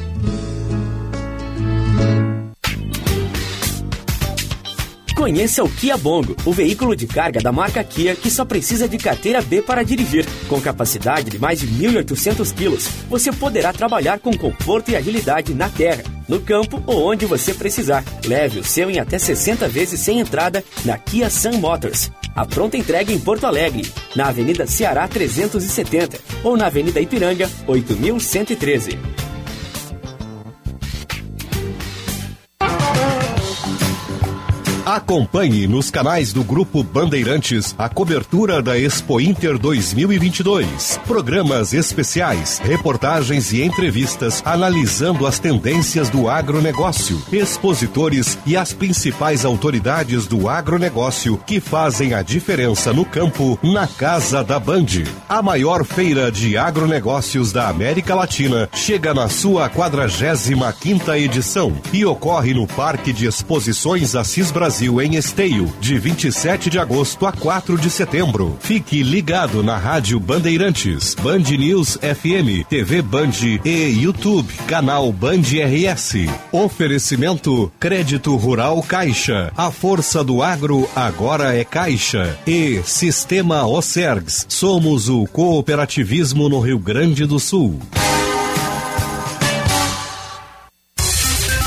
Conheça o Kia Bongo, o veículo de carga da marca Kia que só precisa de carteira B para dirigir. Com capacidade de mais de 1.800 quilos, você poderá trabalhar com conforto e agilidade na terra, no campo ou onde você precisar. Leve o seu em até 60 vezes sem entrada na Kia Sun Motors. A pronta entrega em Porto Alegre, na Avenida Ceará 370 ou na Avenida Ipiranga 8113. Acompanhe nos canais do Grupo Bandeirantes a cobertura da Expo Inter 2022. Programas especiais, reportagens e entrevistas analisando as tendências do agronegócio, expositores e as principais autoridades do agronegócio que fazem a diferença no campo na Casa da Band. A maior feira de agronegócios da América Latina chega na sua 45 quinta edição e ocorre no Parque de Exposições Assis Brasil Brasil em Esteio, de 27 de agosto a 4 de setembro. Fique ligado na Rádio Bandeirantes, Band News FM, TV Band e YouTube, canal Band RS. Oferecimento Crédito Rural Caixa. A força do agro agora é Caixa. E Sistema Ocergs. Somos o cooperativismo no Rio Grande do Sul.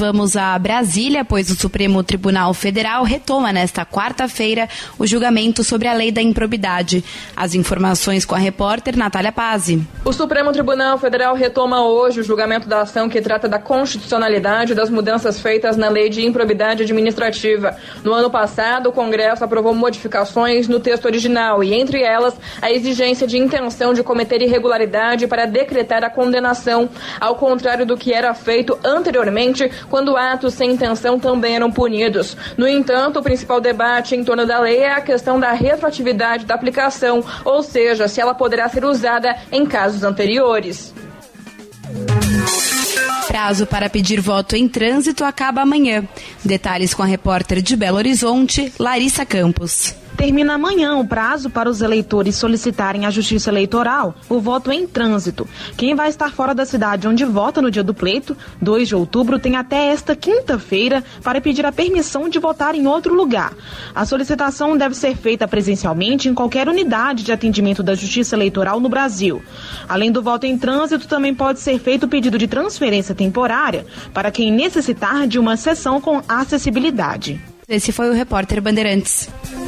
Vamos a Brasília, pois o Supremo Tribunal Federal retoma nesta quarta-feira o julgamento sobre a lei da improbidade. As informações com a repórter Natália Pazzi. O Supremo Tribunal Federal retoma hoje o julgamento da ação que trata da constitucionalidade das mudanças feitas na lei de improbidade administrativa. No ano passado, o Congresso aprovou modificações no texto original e, entre elas, a exigência de intenção de cometer irregularidade para decretar a condenação, ao contrário do que era feito anteriormente quando atos sem intenção também eram punidos. No entanto, o principal debate em torno da lei é a questão da retroatividade da aplicação, ou seja, se ela poderá ser usada em casos anteriores. Prazo para pedir voto em trânsito acaba amanhã. Detalhes com a repórter de Belo Horizonte, Larissa Campos. Termina amanhã o prazo para os eleitores solicitarem à Justiça Eleitoral o voto em trânsito. Quem vai estar fora da cidade onde vota no dia do pleito, 2 de outubro, tem até esta quinta-feira para pedir a permissão de votar em outro lugar. A solicitação deve ser feita presencialmente em qualquer unidade de atendimento da Justiça Eleitoral no Brasil. Além do voto em trânsito, também pode ser feito o pedido de transferência temporária para quem necessitar de uma sessão com acessibilidade. Esse foi o repórter Bandeirantes.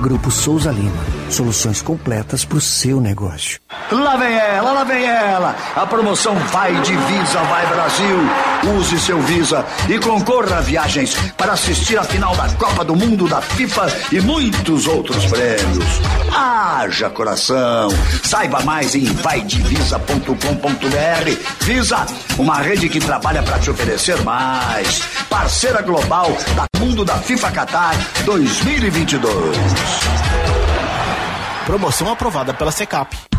Grupo Souza Lima. Soluções completas para o seu negócio. Lá vem ela, lá vem ela. A promoção Vai de Visa, Vai Brasil. Use seu Visa e concorra a viagens para assistir a final da Copa do Mundo da FIFA e muitos outros prêmios. Haja coração. Saiba mais em vaidevisa.com.br. Visa, uma rede que trabalha para te oferecer mais. Parceira global da Mundo da FIFA Qatar 2022. Promoção aprovada pela Secap.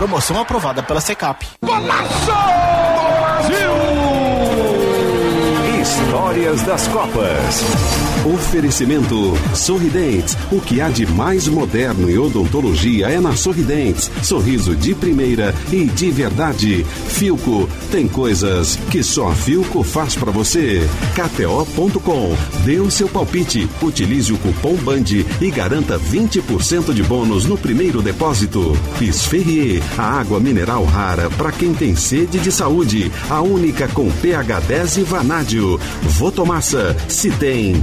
Promoção aprovada pela Secap. Histórias das Copas. Oferecimento Sorridentes. O que há de mais moderno em odontologia é na Sorridentes. Sorriso de primeira e de verdade. Filco. Tem coisas que só a Filco faz para você. KTO.com. Dê o seu palpite. Utilize o cupom BAND e garanta 20% de bônus no primeiro depósito. Esferrier. A água mineral rara para quem tem sede de saúde. A única com pH 10 e vanádio. Votomassa, se tem.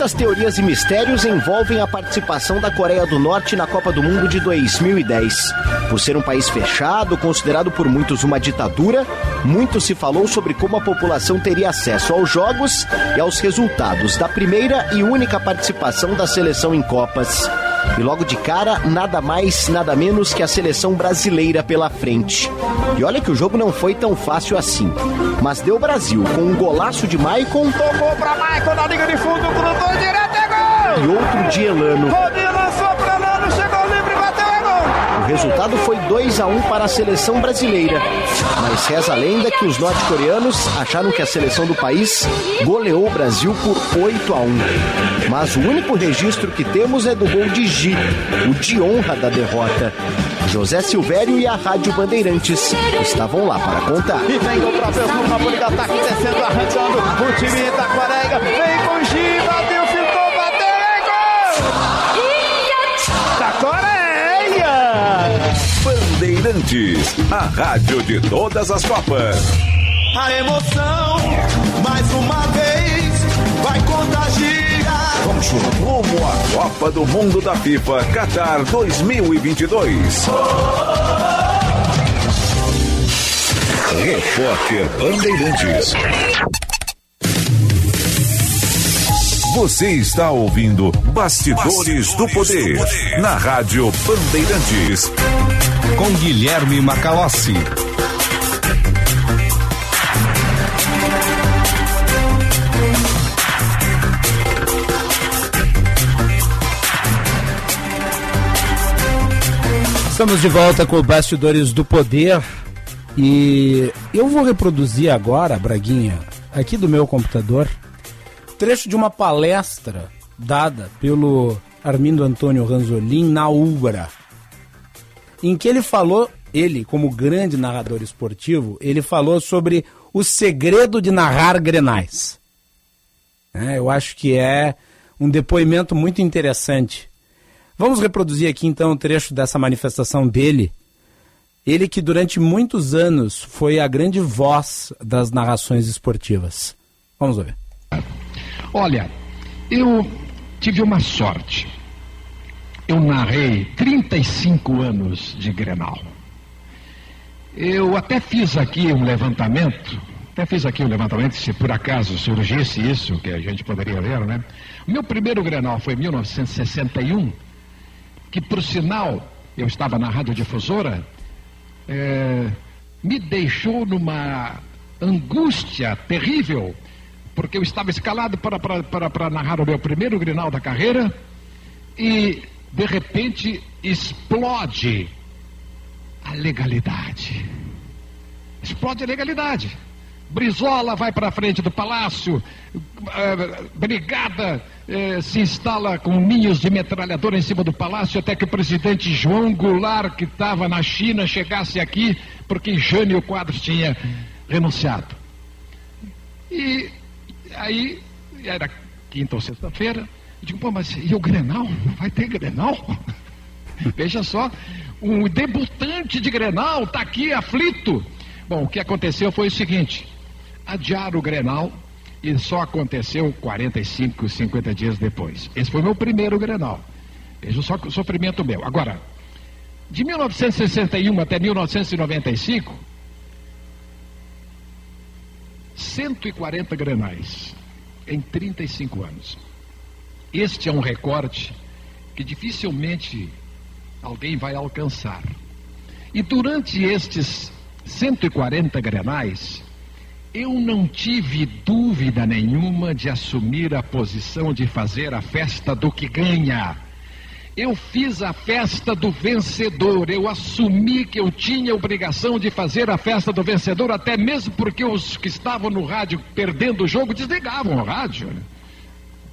Muitas teorias e mistérios envolvem a participação da Coreia do Norte na Copa do Mundo de 2010. Por ser um país fechado, considerado por muitos uma ditadura, muito se falou sobre como a população teria acesso aos jogos e aos resultados da primeira e única participação da seleção em Copas. E logo de cara, nada mais, nada menos que a seleção brasileira pela frente. E olha que o jogo não foi tão fácil assim. Mas deu Brasil com um golaço de Maicon. Tocou pra Maicon na liga de fundo, cruzou direto, é gol! E outro de Elano. Rodinho lançou pra Elano, resultado foi 2 a 1 para a seleção brasileira. Mas reza a lenda que os norte-coreanos acharam que a seleção do país goleou o Brasil por 8 a 1. Mas o único registro que temos é do gol de Gi, o de honra da derrota. José Silvério e a Rádio Bandeirantes estavam lá para contar. E vem o próprio por ataque descendo, arrancando. O time Itaquarenga vem Bandeirantes, a rádio de todas as Copas. A emoção, mais uma vez, vai contagiar. Vamos rumo à Copa do Mundo da FIFA Qatar 2022. Repórter Bandeirantes. Você está ouvindo Bastidores, Bastidores do, poder, do Poder. na Rádio Bandeirantes. Com Guilherme Macalossi. Estamos de volta com o Bastidores do Poder e eu vou reproduzir agora, Braguinha, aqui do meu computador, trecho de uma palestra dada pelo Armindo Antônio Ranzolin na Ubra, em que ele falou, ele como grande narrador esportivo, ele falou sobre o segredo de narrar grenais. É, eu acho que é um depoimento muito interessante. Vamos reproduzir aqui então um trecho dessa manifestação dele. Ele que durante muitos anos foi a grande voz das narrações esportivas. Vamos ver. Olha, eu tive uma sorte. Eu narrei 35 anos de Grenal. Eu até fiz aqui um levantamento, até fiz aqui um levantamento, se por acaso surgisse isso, que a gente poderia ver, né? Meu primeiro Grenal foi em 1961, que por sinal, eu estava na radiodifusora, é, me deixou numa angústia terrível, porque eu estava escalado para, para, para, para narrar o meu primeiro Grenal da carreira e de repente explode a legalidade. Explode a legalidade. Brizola vai para frente do palácio, eh, brigada eh, se instala com ninhos de metralhadora em cima do palácio até que o presidente João Goulart, que estava na China, chegasse aqui porque Jânio Quadros tinha renunciado. E aí, era quinta ou sexta-feira, eu digo, pô, mas e o Grenal? Vai ter Grenal? Veja só, um debutante de Grenal está aqui aflito. Bom, o que aconteceu foi o seguinte: adiaram o Grenal e só aconteceu 45, 50 dias depois. Esse foi meu primeiro Grenal. Veja só o sofrimento meu. Agora, de 1961 até 1995, 140 grenais em 35 anos. Este é um recorte que dificilmente alguém vai alcançar. E durante estes 140 grenais, eu não tive dúvida nenhuma de assumir a posição de fazer a festa do que ganha. Eu fiz a festa do vencedor, eu assumi que eu tinha obrigação de fazer a festa do vencedor, até mesmo porque os que estavam no rádio perdendo o jogo desligavam o rádio.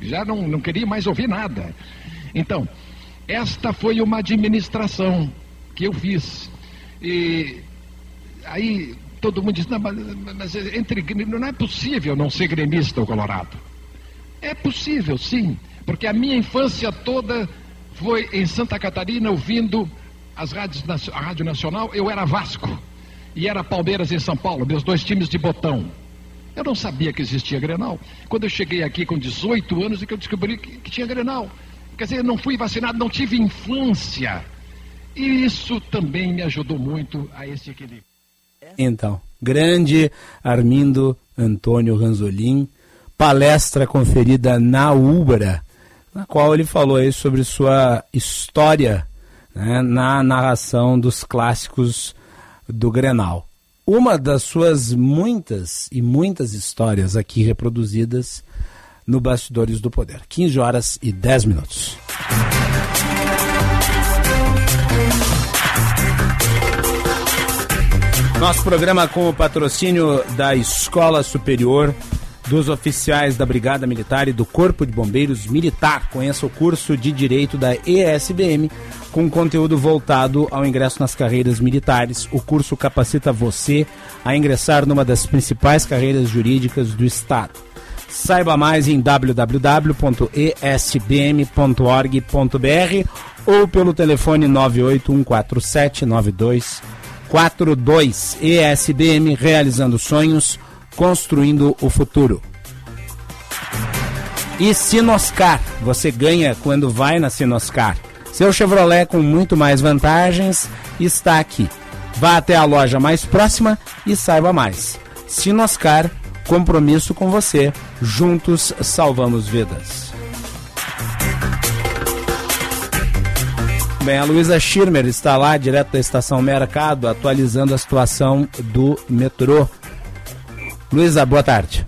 Já não, não queria mais ouvir nada. Então, esta foi uma administração que eu fiz. E aí todo mundo diz, não, mas, mas entre, não é possível não ser gremista o Colorado. É possível, sim, porque a minha infância toda foi em Santa Catarina ouvindo as rádios, a Rádio Nacional, eu era Vasco e era Palmeiras em São Paulo, meus dois times de botão. Eu não sabia que existia Grenal. Quando eu cheguei aqui com 18 anos, é que eu descobri que, que tinha Grenal. Quer dizer, não fui vacinado, não tive infância. E isso também me ajudou muito a esse equilíbrio. Então, grande Armindo Antônio Ranzolin, palestra conferida na Ubra, na qual ele falou aí sobre sua história né, na narração dos clássicos do Grenal. Uma das suas muitas e muitas histórias aqui reproduzidas no Bastidores do Poder. 15 horas e 10 minutos. Nosso programa com o patrocínio da Escola Superior dos Oficiais da Brigada Militar e do Corpo de Bombeiros Militar. Conheça o curso de Direito da ESBM com conteúdo voltado ao ingresso nas carreiras militares. O curso capacita você a ingressar numa das principais carreiras jurídicas do Estado. Saiba mais em www.esbm.org.br ou pelo telefone 9814792 42 ESBM realizando sonhos, construindo o futuro. E Sinoscar, você ganha quando vai na Sinoscar. Seu Chevrolet com muito mais vantagens está aqui. Vá até a loja mais próxima e saiba mais. Sinoscar, compromisso com você. Juntos salvamos vidas. Bem, a Luísa Schirmer está lá, direto da estação Mercado, atualizando a situação do metrô. Luísa, boa tarde.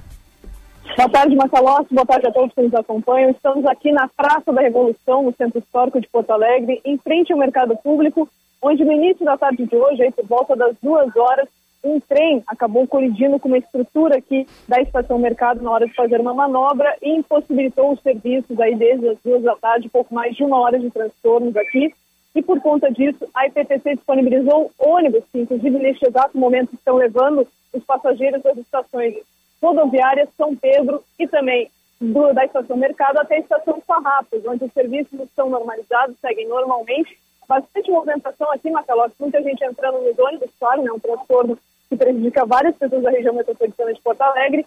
Boa tarde, Macalossi. Boa tarde a todos que nos acompanham. Estamos aqui na Praça da Revolução, no Centro Histórico de Porto Alegre, em frente ao Mercado Público, onde no início da tarde de hoje, aí por volta das duas horas, um trem acabou colidindo com uma estrutura aqui da Estação Mercado na hora de fazer uma manobra e impossibilitou os serviços aí desde as duas da tarde, pouco mais de uma hora de transtornos aqui. E por conta disso, a IPTC disponibilizou ônibus que, inclusive, neste exato momento, estão levando os passageiros das estações rodoviárias São Pedro e também do, da Estação Mercado até a Estação Farrapos, onde os serviços estão normalizados, seguem normalmente. Bastante movimentação aqui Macalós, muita gente entrando nos ônibus, claro, né, um transtorno que prejudica várias pessoas da região metropolitana de Porto Alegre.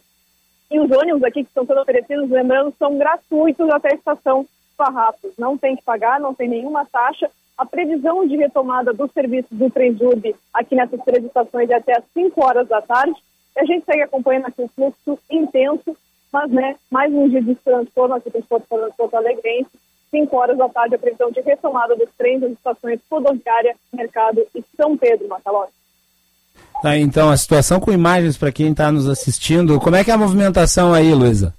E os ônibus aqui que estão sendo oferecidos, lembrando, são gratuitos até a Estação Farrapos. Não tem que pagar, não tem nenhuma taxa a previsão de retomada dos serviços do Trenzurb aqui nessas três estações é até às 5 horas da tarde. E a gente segue acompanhando aqui o fluxo intenso, mas né, mais um dia de transtorno aqui para Porto, Alegrense. 5 horas da tarde, a previsão de retomada dos trens das estações rodoviária, Mercado e São Pedro, Macalós. Tá, então, a situação com imagens para quem está nos assistindo, como é que é a movimentação aí, Luísa?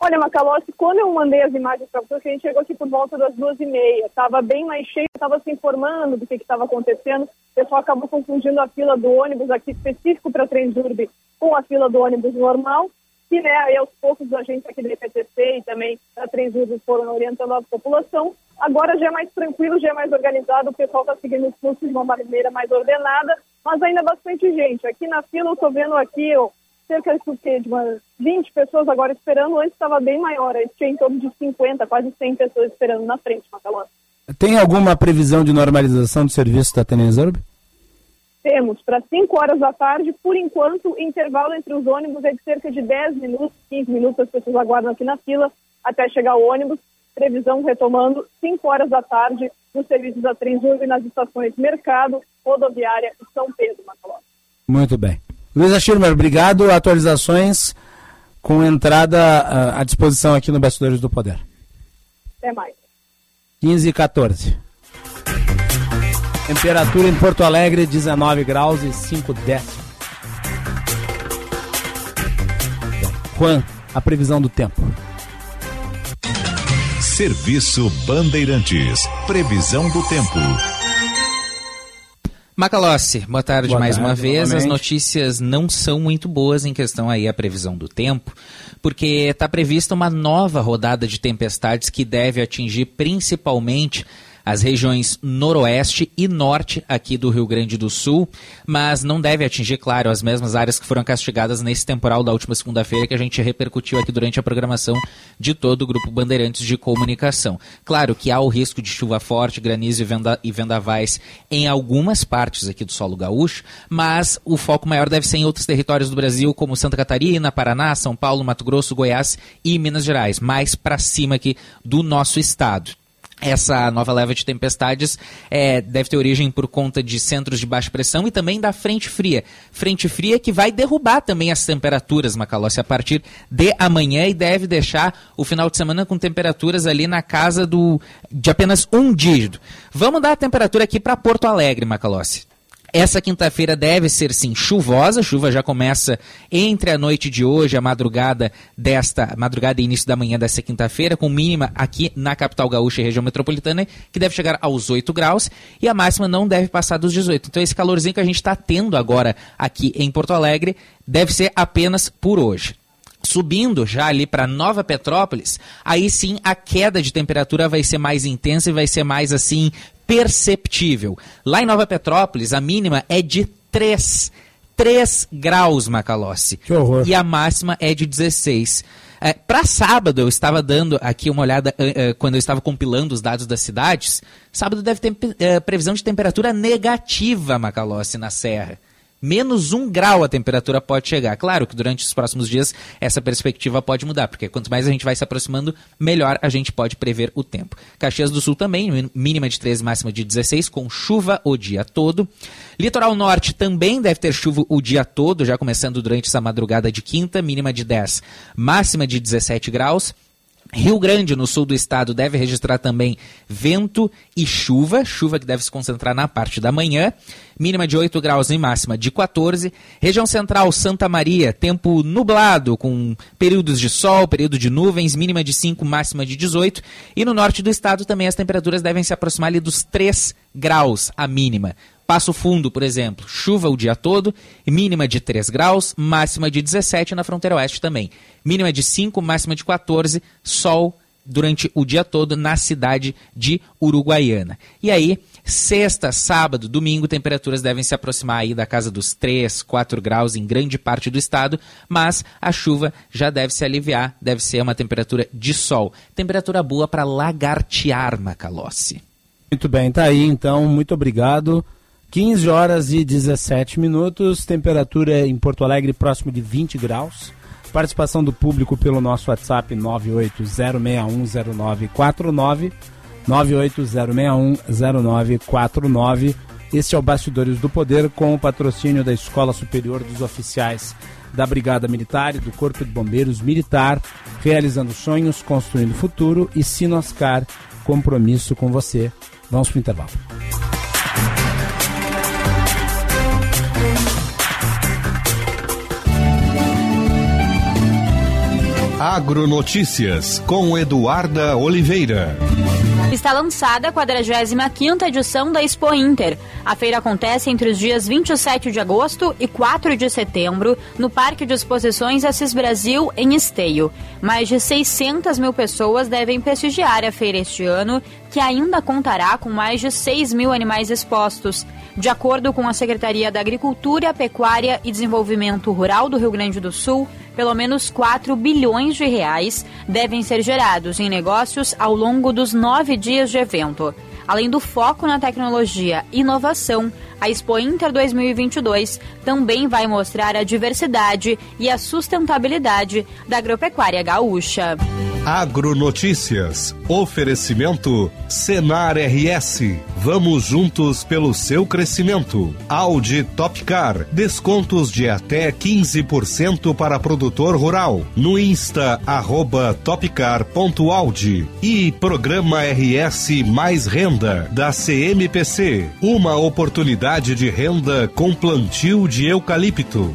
Olha, Macalossi, quando eu mandei as imagens para você, a gente chegou aqui por volta das duas e meia. Estava bem mais cheio, estava se informando do que estava acontecendo. O pessoal acabou confundindo a fila do ônibus aqui específico para Transurb com a fila do ônibus normal. E, né, aí aos poucos os agentes aqui da EPTC e também da Transurb foram orientando a população. Agora já é mais tranquilo, já é mais organizado, o pessoal está seguindo os fluxos de uma maneira mais ordenada, mas ainda bastante gente. Aqui na fila eu estou vendo aqui, ó, cerca de, de umas 20 pessoas agora esperando, antes estava bem maior, aí tinha em torno de 50, quase 100 pessoas esperando na frente, Macalós. Tem alguma previsão de normalização do serviço da Tenensorb? Temos, para 5 horas da tarde, por enquanto, o intervalo entre os ônibus é de cerca de 10 minutos, 15 minutos, as pessoas aguardam aqui na fila até chegar o ônibus. Previsão retomando 5 horas da tarde nos serviços da Transurb nas estações Mercado, Rodoviária e São Pedro, Macalós. Muito bem. Luísa Schirmer, obrigado. Atualizações com entrada uh, à disposição aqui no Bastidores do Poder. Até mais. 15 e 14. Temperatura em Porto Alegre, 19 graus e 5 décimos. Juan, a previsão do tempo. Serviço Bandeirantes. Previsão do tempo. Macalossi, boa tarde Boa mais tarde, uma vez. As novamente. notícias não são muito boas em questão aí a previsão do tempo, porque está prevista uma nova rodada de tempestades que deve atingir principalmente as regiões noroeste e norte aqui do Rio Grande do Sul, mas não deve atingir, claro, as mesmas áreas que foram castigadas nesse temporal da última segunda-feira que a gente repercutiu aqui durante a programação de todo o grupo Bandeirantes de Comunicação. Claro que há o risco de chuva forte, granizo e, venda, e vendavais em algumas partes aqui do solo gaúcho, mas o foco maior deve ser em outros territórios do Brasil, como Santa Catarina, Paraná, São Paulo, Mato Grosso, Goiás e Minas Gerais, mais para cima aqui do nosso estado. Essa nova leva de tempestades é, deve ter origem por conta de centros de baixa pressão e também da frente fria. Frente fria que vai derrubar também as temperaturas, Macalossi, a partir de amanhã e deve deixar o final de semana com temperaturas ali na casa do de apenas um dígito. Vamos dar a temperatura aqui para Porto Alegre, Macalossi. Essa quinta-feira deve ser sim chuvosa, a chuva já começa entre a noite de hoje, a madrugada desta, madrugada e início da manhã desta quinta-feira, com mínima aqui na capital gaúcha e região metropolitana, que deve chegar aos 8 graus, e a máxima não deve passar dos 18. Então esse calorzinho que a gente está tendo agora aqui em Porto Alegre deve ser apenas por hoje. Subindo já ali para Nova Petrópolis, aí sim a queda de temperatura vai ser mais intensa e vai ser mais assim perceptível. Lá em Nova Petrópolis, a mínima é de 3. 3 graus, Macalossi. Que horror. E a máxima é de 16. É, para sábado, eu estava dando aqui uma olhada uh, uh, quando eu estava compilando os dados das cidades. Sábado deve ter uh, previsão de temperatura negativa, Macalossi, na Serra menos um grau a temperatura pode chegar. Claro que durante os próximos dias essa perspectiva pode mudar, porque quanto mais a gente vai se aproximando, melhor a gente pode prever o tempo. Caxias do Sul também, mínima de 13, máxima de 16, com chuva o dia todo. Litoral Norte também deve ter chuva o dia todo, já começando durante essa madrugada de quinta, mínima de 10, máxima de 17 graus. Rio Grande, no sul do estado, deve registrar também vento e chuva, chuva que deve se concentrar na parte da manhã, mínima de 8 graus e máxima de 14. Região central, Santa Maria, tempo nublado, com períodos de sol, período de nuvens, mínima de 5, máxima de 18. E no norte do estado também as temperaturas devem se aproximar ali dos 3 graus, a mínima. Passo Fundo, por exemplo, chuva o dia todo, mínima de 3 graus, máxima de 17 na fronteira oeste também. Mínima de 5, máxima de 14, sol durante o dia todo na cidade de Uruguaiana. E aí, sexta, sábado, domingo, temperaturas devem se aproximar aí da casa dos 3, 4 graus em grande parte do estado, mas a chuva já deve se aliviar, deve ser uma temperatura de sol. Temperatura boa para lagartear, Macalossi. Muito bem, tá aí então, muito obrigado. 15 horas e 17 minutos, temperatura em Porto Alegre próximo de 20 graus. Participação do público pelo nosso WhatsApp 980610949, 980610949. Este é o Bastidores do Poder com o patrocínio da Escola Superior dos Oficiais da Brigada Militar e do Corpo de Bombeiros Militar, realizando sonhos, construindo futuro e Sinoscar, compromisso com você. Vamos para o intervalo. Agronotícias com Eduarda Oliveira. Está lançada a 45ª edição da Expo Inter. A feira acontece entre os dias 27 de agosto e 4 de setembro no Parque de Exposições Assis Brasil, em Esteio. Mais de 600 mil pessoas devem prestigiar a feira este ano, que ainda contará com mais de 6 mil animais expostos. De acordo com a Secretaria da Agricultura, Pecuária e Desenvolvimento Rural do Rio Grande do Sul, pelo menos 4 bilhões de reais devem ser gerados em negócios ao longo dos nove dias de evento. Além do foco na tecnologia e inovação, a Expo Inter 2022 também vai mostrar a diversidade e a sustentabilidade da agropecuária gaúcha. Agronotícias. Oferecimento Senar RS. Vamos juntos pelo seu crescimento. Audi Topcar. Descontos de até 15% para produtor rural. No Insta, arroba topcar.audi. E Programa RS Mais Renda, da CMPC. Uma oportunidade de renda com plantio de eucalipto.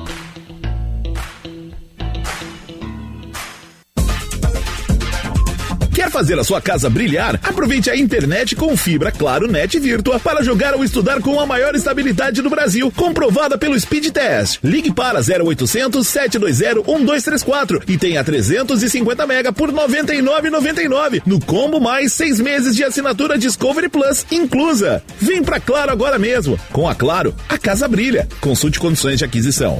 Fazer a sua casa brilhar? Aproveite a internet com fibra Claro Net Virtua para jogar ou estudar com a maior estabilidade do Brasil, comprovada pelo Speed Test. Ligue para 0800 720 1234 e tenha 350 mega por 99,99 no combo mais seis meses de assinatura Discovery Plus inclusa. Vem pra Claro agora mesmo. Com a Claro, a casa brilha. Consulte condições de aquisição.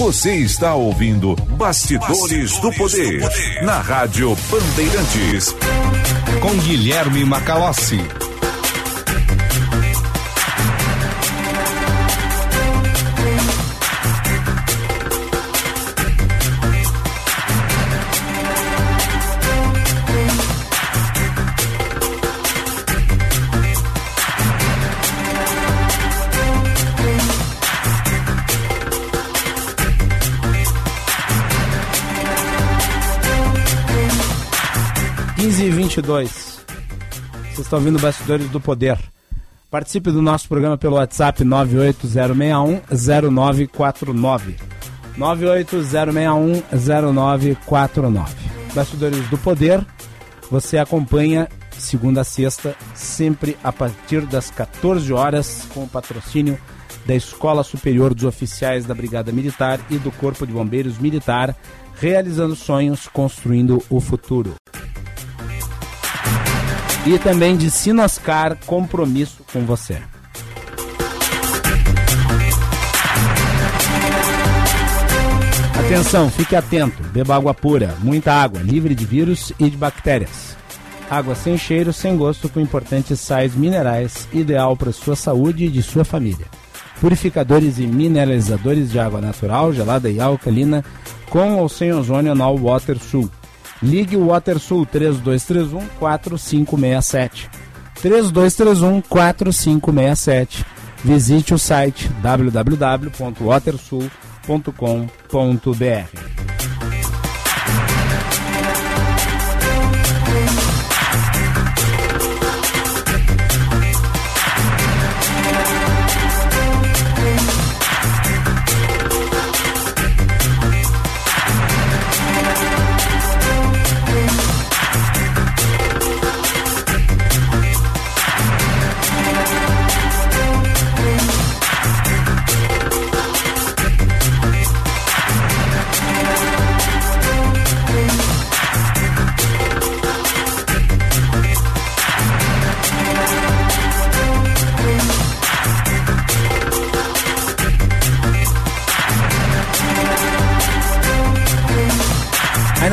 Você está ouvindo Bastidores, Bastidores do, poder, do Poder na Rádio Bandeirantes com Guilherme Macalossi. 22. Vocês estão ouvindo Bastidores do Poder. Participe do nosso programa pelo WhatsApp 980610949. 980610949. Bastidores do Poder. Você acompanha segunda a sexta, sempre a partir das 14 horas, com o patrocínio da Escola Superior dos Oficiais da Brigada Militar e do Corpo de Bombeiros Militar, realizando sonhos, construindo o futuro e também de Sinoscar Compromisso com você. Atenção, fique atento. Beba água pura, muita água, livre de vírus e de bactérias. Água sem cheiro, sem gosto, com importantes sais minerais, ideal para sua saúde e de sua família. Purificadores e mineralizadores de água natural, gelada e alcalina, com ou sem ozônio na Water Sul Ligue o WaterSul 3231 4567. 3231 4567. Visite o site www.watersul.com.br.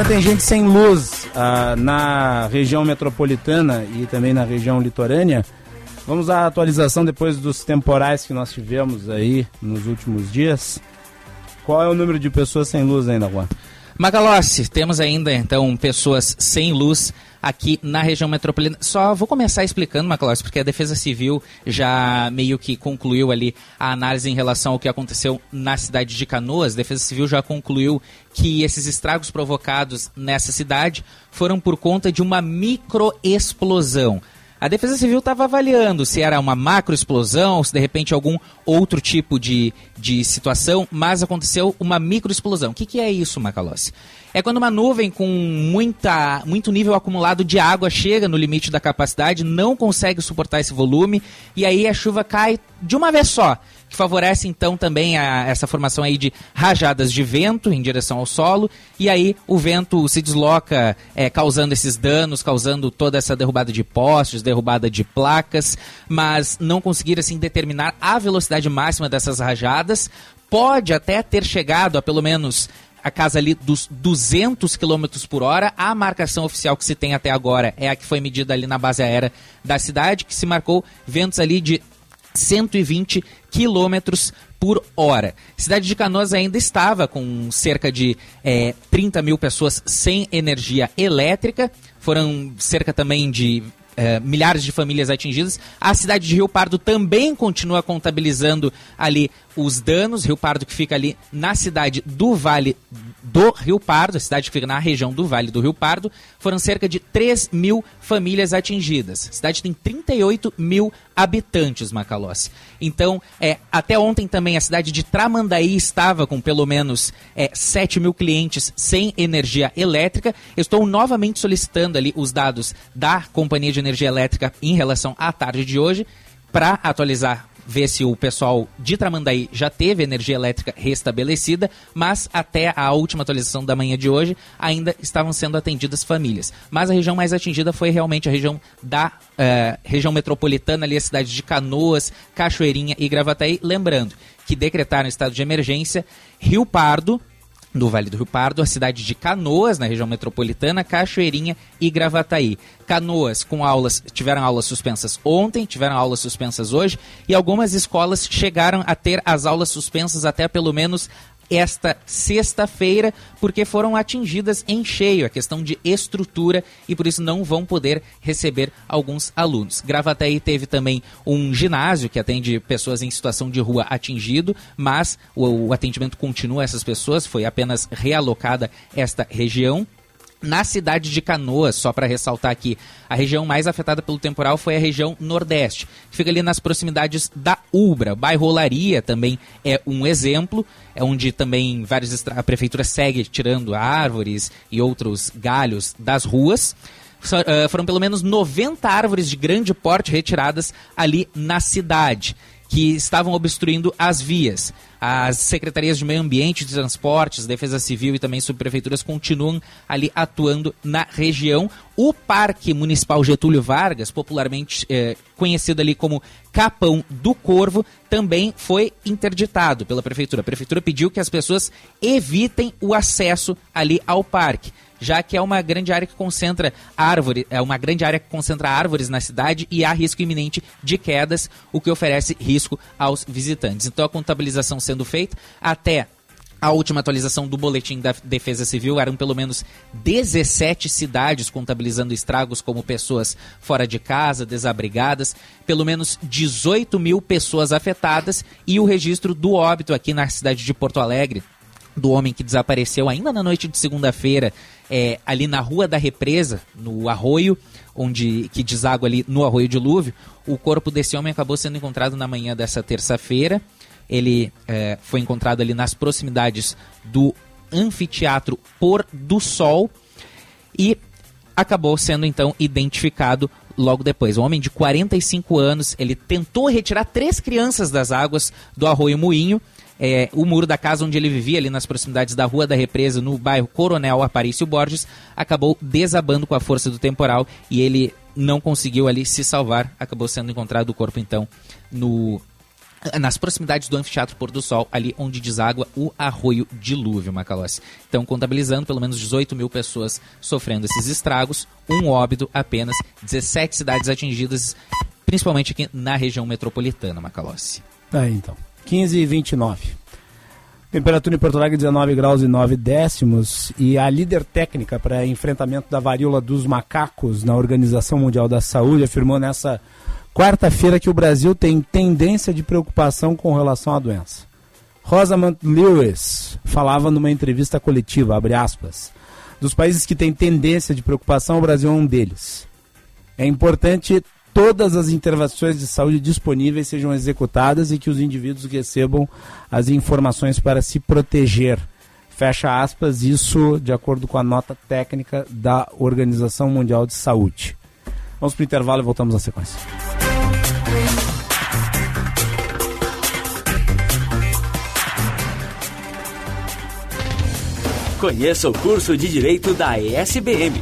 tem gente sem luz ah, na região metropolitana e também na região litorânea. Vamos à atualização depois dos temporais que nós tivemos aí nos últimos dias. Qual é o número de pessoas sem luz ainda, Juan? Magalossi, temos ainda então pessoas sem luz aqui na região metropolitana. Só vou começar explicando, Macalós, porque a Defesa Civil já meio que concluiu ali a análise em relação ao que aconteceu na cidade de Canoas. A Defesa Civil já concluiu que esses estragos provocados nessa cidade foram por conta de uma microexplosão. A Defesa Civil estava avaliando se era uma macroexplosão, se de repente algum outro tipo de, de situação, mas aconteceu uma microexplosão. O que, que é isso, Macalossi? É quando uma nuvem com muita, muito nível acumulado de água chega no limite da capacidade, não consegue suportar esse volume, e aí a chuva cai de uma vez só que favorece então também a, essa formação aí de rajadas de vento em direção ao solo, e aí o vento se desloca, é, causando esses danos, causando toda essa derrubada de postes, derrubada de placas, mas não conseguir assim determinar a velocidade máxima dessas rajadas. Pode até ter chegado a pelo menos a casa ali dos 200 km por hora. A marcação oficial que se tem até agora é a que foi medida ali na base aérea da cidade, que se marcou ventos ali de 120 quilômetros por hora. Cidade de Canoas ainda estava com cerca de é, 30 mil pessoas sem energia elétrica. Foram cerca também de é, milhares de famílias atingidas. A cidade de Rio Pardo também continua contabilizando ali os danos. Rio Pardo que fica ali na cidade do Vale do Rio Pardo, a cidade que fica na região do Vale do Rio Pardo, foram cerca de 3 mil famílias atingidas. A cidade tem 38 mil habitantes, Macalossi. Então, é, até ontem também a cidade de Tramandaí estava com pelo menos é, 7 mil clientes sem energia elétrica. Estou novamente solicitando ali os dados da Companhia de Energia Elétrica em relação à tarde de hoje para atualizar ver se o pessoal de Tramandaí já teve energia elétrica restabelecida, mas até a última atualização da manhã de hoje ainda estavam sendo atendidas famílias. Mas a região mais atingida foi realmente a região da uh, região metropolitana, ali a cidade de Canoas, Cachoeirinha e Gravataí. Lembrando que decretaram estado de emergência Rio Pardo, do Vale do Rio Pardo, a cidade de Canoas, na região metropolitana, Cachoeirinha e Gravataí. Canoas com aulas, tiveram aulas suspensas ontem, tiveram aulas suspensas hoje, e algumas escolas chegaram a ter as aulas suspensas até pelo menos esta sexta-feira, porque foram atingidas em cheio a questão de estrutura e por isso não vão poder receber alguns alunos. Gravataí teve também um ginásio que atende pessoas em situação de rua atingido, mas o, o atendimento continua a essas pessoas, foi apenas realocada esta região. Na cidade de Canoas, só para ressaltar aqui, a região mais afetada pelo temporal foi a região Nordeste, que fica ali nas proximidades da Ubra. Bairro Olaria também é um exemplo, é onde também vários a prefeitura segue tirando árvores e outros galhos das ruas. Foram pelo menos 90 árvores de grande porte retiradas ali na cidade que estavam obstruindo as vias. As secretarias de meio ambiente, de transportes, defesa civil e também subprefeituras continuam ali atuando na região. O Parque Municipal Getúlio Vargas, popularmente eh, conhecido ali como Capão do Corvo, também foi interditado pela prefeitura. A prefeitura pediu que as pessoas evitem o acesso ali ao parque já que é uma grande área que concentra árvores, é uma grande área que concentra árvores na cidade e há risco iminente de quedas, o que oferece risco aos visitantes. Então a contabilização sendo feita até a última atualização do boletim da Defesa Civil eram pelo menos 17 cidades contabilizando estragos como pessoas fora de casa, desabrigadas, pelo menos 18 mil pessoas afetadas e o registro do óbito aqui na cidade de Porto Alegre do homem que desapareceu ainda na noite de segunda-feira, é, ali na Rua da Represa, no arroio, onde que deságua ali no arroio dilúvio. O corpo desse homem acabou sendo encontrado na manhã dessa terça-feira. Ele é, foi encontrado ali nas proximidades do anfiteatro Pôr do Sol e acabou sendo então identificado logo depois. Um homem de 45 anos, ele tentou retirar três crianças das águas do Arroio Moinho é, o muro da casa onde ele vivia, ali nas proximidades da Rua da Represa, no bairro Coronel Aparício Borges, acabou desabando com a força do temporal e ele não conseguiu ali se salvar. Acabou sendo encontrado o corpo, então, no nas proximidades do Anfiteatro Pôr do Sol, ali onde deságua o Arroio Dilúvio, Macalossi. Então, contabilizando pelo menos 18 mil pessoas sofrendo esses estragos, um óbito apenas, 17 cidades atingidas, principalmente aqui na região metropolitana, Macalossi. Aí, então. 15 e 29. Temperatura em Porto Alegre 19 graus e 9 décimos. E a líder técnica para enfrentamento da varíola dos macacos na Organização Mundial da Saúde afirmou nessa quarta-feira que o Brasil tem tendência de preocupação com relação à doença. Rosamund Lewis falava numa entrevista coletiva, abre aspas, dos países que têm tendência de preocupação, o Brasil é um deles. É importante todas as intervenções de saúde disponíveis sejam executadas e que os indivíduos recebam as informações para se proteger. Fecha aspas, isso de acordo com a nota técnica da Organização Mundial de Saúde. Vamos para o intervalo e voltamos à sequência. Conheça o curso de Direito da ESBM,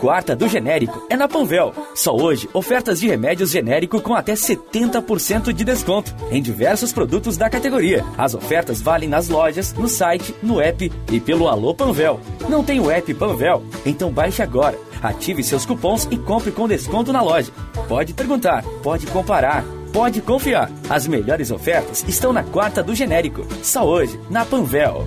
Quarta do Genérico é na Panvel. Só hoje, ofertas de remédios genérico com até 70% de desconto em diversos produtos da categoria. As ofertas valem nas lojas, no site, no app e pelo Alô Panvel. Não tem o app Panvel? Então baixe agora. Ative seus cupons e compre com desconto na loja. Pode perguntar, pode comparar. Pode confiar. As melhores ofertas estão na Quarta do Genérico. Só hoje, na Panvel.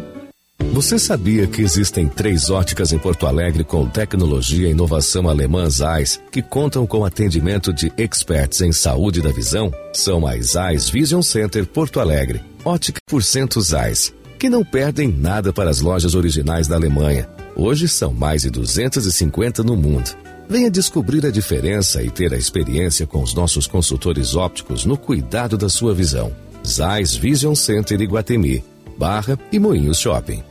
Você sabia que existem três óticas em Porto Alegre com tecnologia e inovação alemã Zeiss que contam com atendimento de experts em saúde da visão? São as Zeiss Vision Center Porto Alegre, ótica por cento Zeiss, que não perdem nada para as lojas originais da Alemanha. Hoje são mais de 250 no mundo. Venha descobrir a diferença e ter a experiência com os nossos consultores ópticos no cuidado da sua visão. Zeiss Vision Center Iguatemi, Barra e Moinhos Shopping.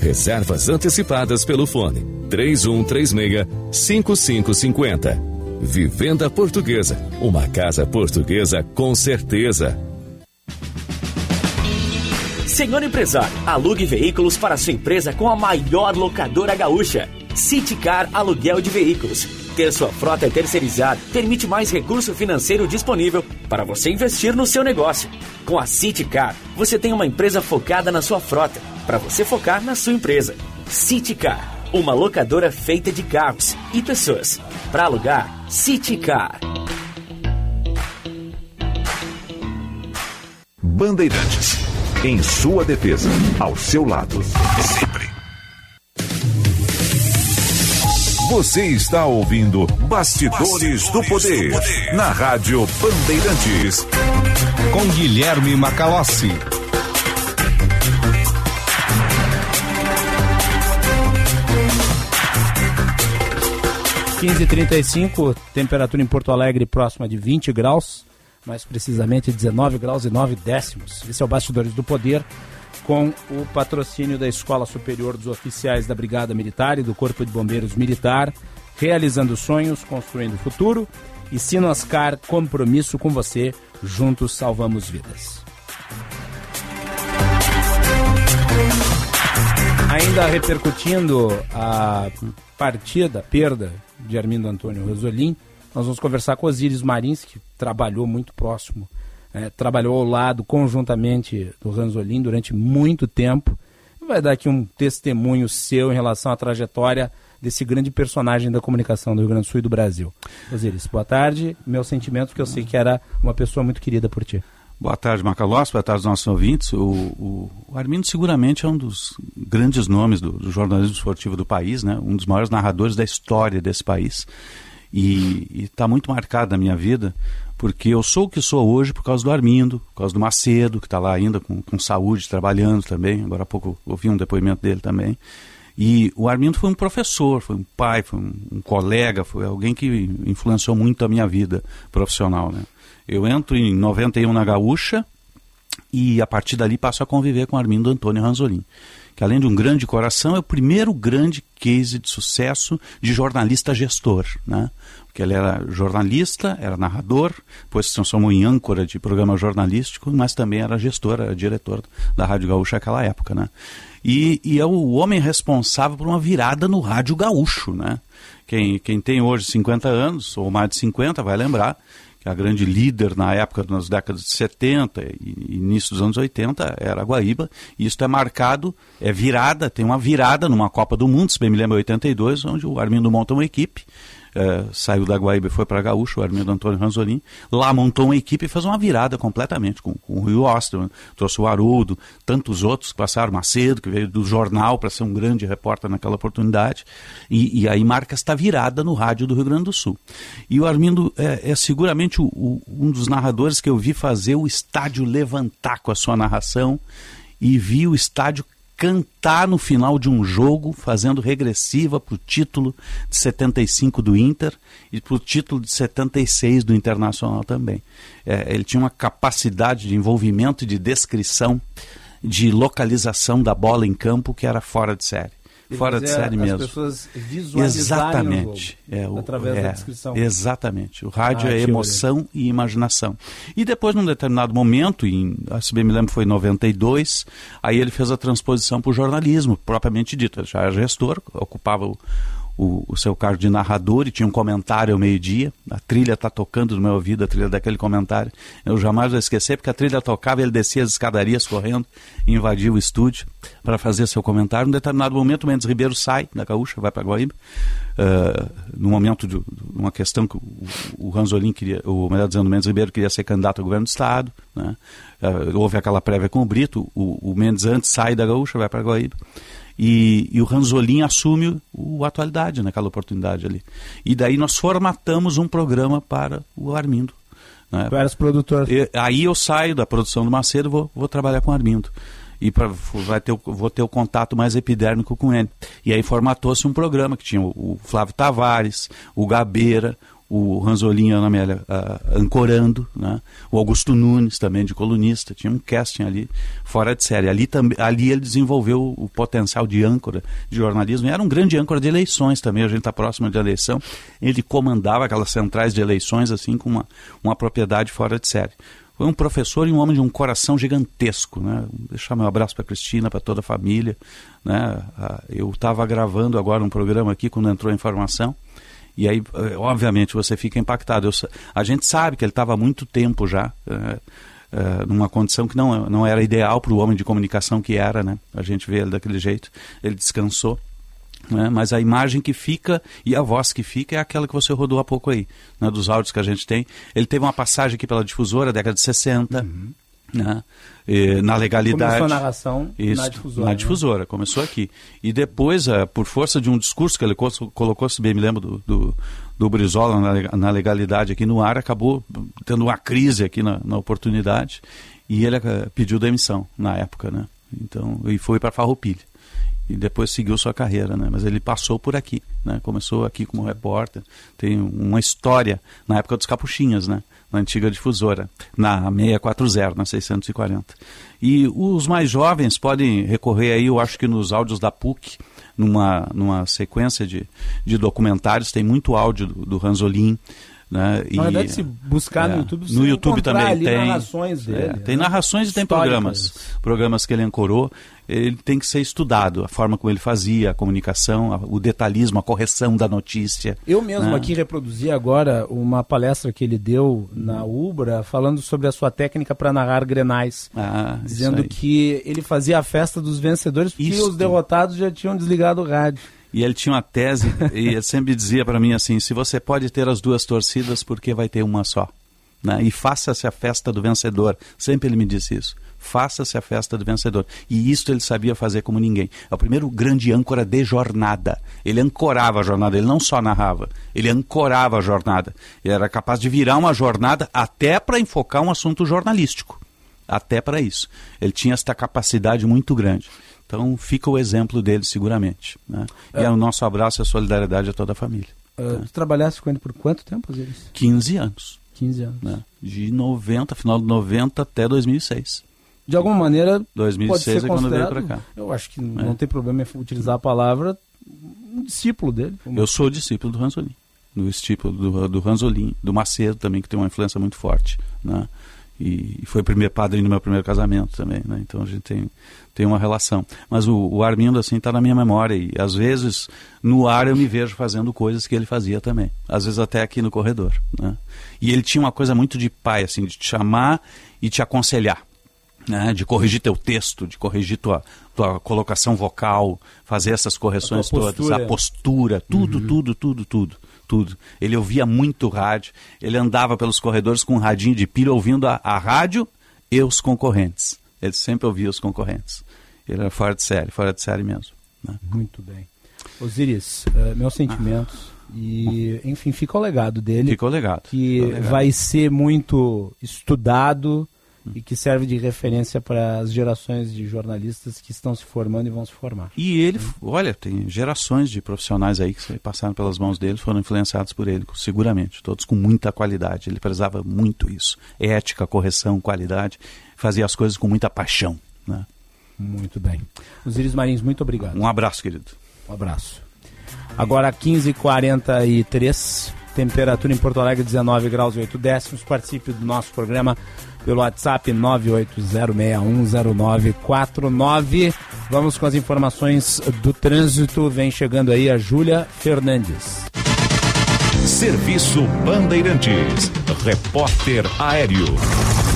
Reservas antecipadas pelo fone 3136 5550. Vivenda Portuguesa. Uma casa portuguesa com certeza. Senhor empresário, alugue veículos para sua empresa com a maior locadora gaúcha. Citicar Aluguel de Veículos. Ter sua frota terceirizada permite mais recurso financeiro disponível para você investir no seu negócio. Com a Citicar, você tem uma empresa focada na sua frota, para você focar na sua empresa. Citicar, uma locadora feita de carros e pessoas. Para alugar, Citicar. Bandeirantes. Em sua defesa. Ao seu lado. Sempre. Você está ouvindo Bastidores, do, Poder, na Rádio Bandeirantes. Com Guilherme Macalossi. Quinze trinta e cinco, temperatura em Porto Alegre próxima de 20 graus, mais precisamente 19 graus e 9 décimos. Esse é o Bastidores do Poder, com o patrocínio da Escola Superior dos Oficiais da Brigada Militar e do Corpo de Bombeiros Militar, realizando sonhos, construindo futuro. E Sinoscar, compromisso com você, juntos salvamos vidas. Ainda repercutindo a partida, perda de Armindo Antônio Rosolim, nós vamos conversar com Osíris Marins, que trabalhou muito próximo, é, trabalhou ao lado conjuntamente do Ranzolin durante muito tempo. Vai dar aqui um testemunho seu em relação à trajetória desse grande personagem da comunicação do Rio Grande do Sul e do Brasil. Osíris, boa tarde. Meu sentimento, porque eu sei que era uma pessoa muito querida por ti. Boa tarde, Macalós. Boa tarde aos nossos ouvintes. O, o, o, Armindo seguramente é um dos grandes nomes do, do jornalismo esportivo do país, né? um dos maiores narradores da história desse país. E está muito marcado na minha vida, porque eu sou o que sou hoje por causa do Armindo, por causa do Macedo, que está lá ainda com, com saúde, trabalhando também. Agora há pouco ouvi um depoimento dele também. E o Armindo foi um professor, foi um pai, foi um, um, colega, foi alguém que influenciou muito a minha vida profissional. Né? Eu entro em 91 na Gaúcha e a partir dali passo a conviver com Armindo Antônio Ranzolin que além de um grande coração, é o primeiro grande case de sucesso de jornalista gestor, né? Porque ele era jornalista, era narrador, depois se transformou em âncora de programa jornalístico, mas também era gestor, era diretor da Rádio Gaúcha naquela época, né? E, e é o homem responsável por uma virada no Rádio Gaúcho, né? Quem, quem tem hoje 50 anos, ou mais de 50, vai lembrar que a grande líder na época, nas décadas de 70 e início dos anos 80, era a Guaíba. E isso é marcado, é virada, tem uma virada numa Copa do Mundo, se bem me lembro, 82, onde o Armindo monta uma equipe é, saiu da Guaíba e foi para Gaúcho, o Armindo Antônio Ranzolin. Lá montou uma equipe e fez uma virada completamente com, com o Rio Osterman, trouxe o Haroldo, tantos outros que passaram, Macedo, que veio do jornal para ser um grande repórter naquela oportunidade. E, e, aí marca esta virada no rádio do Rio Grande do Sul. E o Armindo é, é seguramente o, o, um dos narradores que eu vi fazer o estádio levantar com a sua narração e vi o estádio cantar no final de um jogo, fazendo regressiva para o título de 75 do Inter e para o título de 76 do Internacional também. É, ele tinha uma capacidade de envolvimento de descrição, de localização da bola em campo que era fora de série fora de série mesmo. As pessoas Exatamente. O jogo, é, o, através é, da descrição. Exatamente. O rádio ah, é emoção e imaginação. E depois, num determinado momento, em, se bem me lembro, foi em 92, aí ele fez a transposição para o jornalismo, propriamente dito. Ele já era gestor, ocupava o o, o seu cargo de narrador e tinha um comentário ao meio-dia. A trilha está tocando no meu ouvido, a trilha daquele comentário. Eu jamais vou esquecer, porque a trilha tocava, ele descia as escadarias correndo, invadia o estúdio para fazer seu comentário. Num determinado momento, o Mendes Ribeiro sai da Gaúcha, vai para Guaíba. Uh, no momento de uma questão que o, o Ranzolin queria, ou melhor dizendo, o Mendes Ribeiro queria ser candidato ao governo do Estado. Né? Uh, houve aquela prévia com o Brito. O, o Mendes antes sai da Gaúcha, vai para Guaíba. E, e o Ranzolin assume o Atualidade naquela oportunidade ali. E daí nós formatamos um programa para o Armindo. Né? Tu eras produtor. E, aí eu saio da produção do Macedo e vou, vou trabalhar com o Armindo. E pra, vai ter, vou ter o contato mais epidérmico com ele. E aí formatou-se um programa que tinha o, o Flávio Tavares, o Gabeira, o Ranzolin e a Ana Amélia uh, ancorando, né? o Augusto Nunes também de colunista, tinha um casting ali fora de série. Ali, ali ele desenvolveu o potencial de âncora de jornalismo e era um grande âncora de eleições também, a gente está próximo de eleição, ele comandava aquelas centrais de eleições assim com uma, uma propriedade fora de série. Foi um professor e um homem de um coração gigantesco, né? Deixar meu abraço para Cristina, para toda a família, né? Ah, eu estava gravando agora um programa aqui quando entrou a informação, E aí, eh, obviamente, você fica impactado. Eu, a gente sabe que ele estava há muito tempo já, é, é, numa condição que não, não era ideal para o homem de comunicação que era, né? A gente vê ele daquele jeito. Ele descansou. Né? Mas a imagem que fica e a voz que fica é aquela que você rodou há pouco aí, né? dos áudios que a gente tem. Ele teve uma passagem aqui pela difusora, década de 60. Uhum. Né? E, na legalidade. Começou a narração isso, na difusora. Na né? difusora, começou aqui. E depois, uh, por força de um discurso que ele colocou, se bem me lembro, do, do, do Brizola na, na, legalidade aqui no ar, acabou tendo uma crise aqui na, na oportunidade. E ele uh, pediu demissão na época, né? Então, e foi para Farroupilha e depois seguiu sua carreira, né? Mas ele passou por aqui, né? Começou aqui como repórter, tem uma história na época dos Capuchinhas, né? Na antiga difusora, na 640, na 640. E os mais jovens podem recorrer aí, eu acho que nos áudios da PUC, numa, numa sequência de, de documentários, tem muito áudio do, do Ranzolin, né? Na verdade, se buscar é, no YouTube, no YouTube também tem narrações dele. É, tem né? narrações e tem programas, programas que ele ancorou. Ele tem que ser estudado, a forma como ele fazia, a comunicação, o detalhismo, a correção da notícia. Eu mesmo né? aqui reproduzi agora uma palestra que ele deu na Ubra, falando sobre a sua técnica para narrar grenais, ah, dizendo que ele fazia a festa dos vencedores porque Isto. os derrotados já tinham desligado o rádio. E ele tinha uma tese, e ele sempre dizia para mim assim: se você pode ter as duas torcidas, por que vai ter uma só? Né? E faça-se a festa do vencedor. Sempre ele me disse isso. Faça-se a festa do vencedor. E isso ele sabia fazer como ninguém. É o primeiro grande âncora de jornada. Ele ancorava a jornada, ele não só narrava, ele ancorava a jornada. Ele era capaz de virar uma jornada até para enfocar um assunto jornalístico. Até para isso. Ele tinha esta capacidade muito grande. Então fica o exemplo dele seguramente. Né? É. E é o nosso abraço e a solidariedade a toda a família. Uh? Tu trabalhaste com ele por quanto tempo, Osiris? 15 anos. 15 anos. Né? De 90, final de 90 até 2006. De alguma maneira, 2006 pode ser é quando veio para cá. Eu acho que é. não tem problema em utilizar a palavra um discípulo dele. Eu sou discípulo do Ranzolin. Do discípulo do, do Ranzolin, do Macedo também, que tem uma influência muito forte. Né? E, foi primeiro padre no meu primeiro casamento também, né? Então a gente tem, tem uma relação. Mas o, o Armindo, assim, está na minha memória. E às vezes, no ar, eu me vejo fazendo coisas que ele fazia também. Às vezes até aqui no corredor, né? E ele tinha uma coisa muito de pai, assim, de te chamar e te aconselhar. Né, de corrigir teu texto, de corrigir tua, tua colocação vocal, fazer essas correções a todas, a postura, tudo, uhum. tudo, tudo, tudo tudo. Ele ouvia muito rádio, ele andava pelos corredores com um radinho de pilha ouvindo a, a rádio e os concorrentes. Ele sempre ouvia os concorrentes. Ele era fora de série, fora de série mesmo. Né? Muito bem. Osiris, uh, meus sentimentos. Ah. E, enfim, fica o legado dele. Fica o legado. Que o legado. vai ser muito estudado, e que serve de referência para as gerações de jornalistas que estão se formando e vão se formar. E ele, olha, tem gerações de profissionais aí que passaram pelas mãos dele, foram influenciados por ele, seguramente, todos com muita qualidade. Ele prezava muito isso, ética, correção, qualidade, fazia as coisas com muita paixão. Né? Muito bem. Osiris Marins, muito obrigado. Um abraço, querido. Um abraço. Agora 15h43, temperatura em Porto Alegre 19 graus e 8 décimos. Participe do nosso programa pelo WhatsApp 980610949. Vamos com as informações do trânsito. Vem chegando aí a Júlia Fernandes. Serviço Bandeirantes. Repórter Aéreo.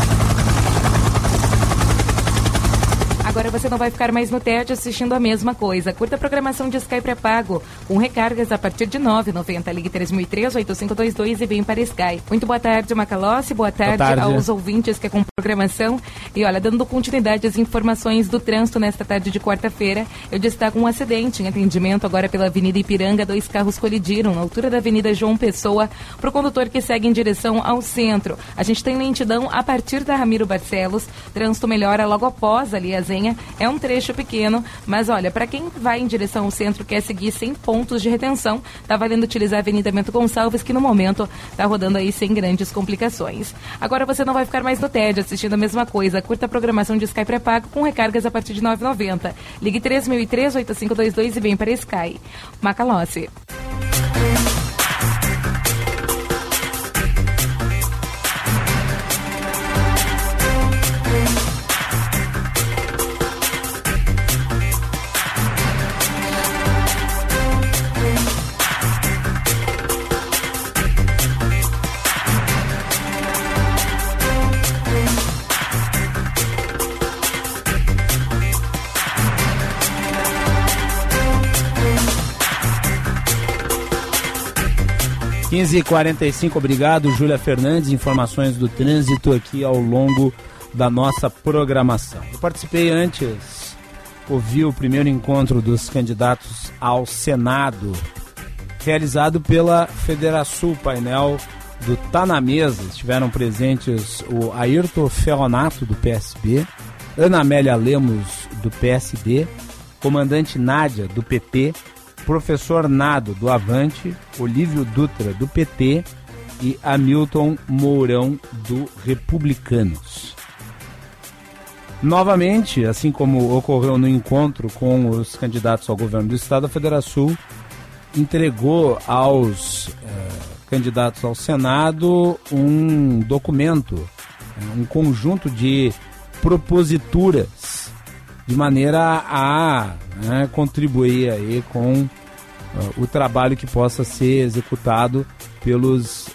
Agora você não vai ficar mais no TED assistindo a mesma coisa. Curta a programação de Sky pré-pago, com recargas a partir de R$ 9,90. Ligue 3003-8522 e vem para Sky. Muito boa tarde, Macalossi. Boa tarde, boa tarde, aos ouvintes que é com programação. E olha, dando continuidade às informações do trânsito nesta tarde de quarta-feira, eu destaco um acidente em atendimento agora pela Avenida Ipiranga. Dois carros colidiram na altura da Avenida João Pessoa para o condutor que segue em direção ao centro. A gente tem lentidão a partir da Ramiro Barcelos. Trânsito melhora logo após ali as é um trecho pequeno, mas olha, para quem vai em direção ao centro quer seguir sem pontos de retenção, tá valendo utilizar a Avenida Bento Gonçalves, que no momento tá rodando aí sem grandes complicações. Agora você não vai ficar mais no TED assistindo a mesma coisa. Curta a programação de Sky pré-pago com recargas a partir de R$ 9,90. Ligue 3003-8522 e vem para Sky. Macalossi. 15h45, obrigado, Júlia Fernandes. Informações do trânsito aqui ao longo da nossa programação. Eu participei antes, ouvi o primeiro encontro dos candidatos ao Senado, realizado pela Federação painel do Tá na Mesa. Estiveram presentes o Ayrton Ferronato, do PSB, Ana Amélia Lemos, do PSD, comandante Nádia, do PP, professor Nado, do Avante, Olívio Dutra, do PT e Hamilton Mourão, do Republicanos. Novamente, assim como ocorreu no encontro com os candidatos ao governo do Estado, a Federação entregou aos eh, candidatos ao Senado um documento, eh, um conjunto de proposituras de maneira a né, contribuir aí com uh, o trabalho que possa ser executado pelos uh,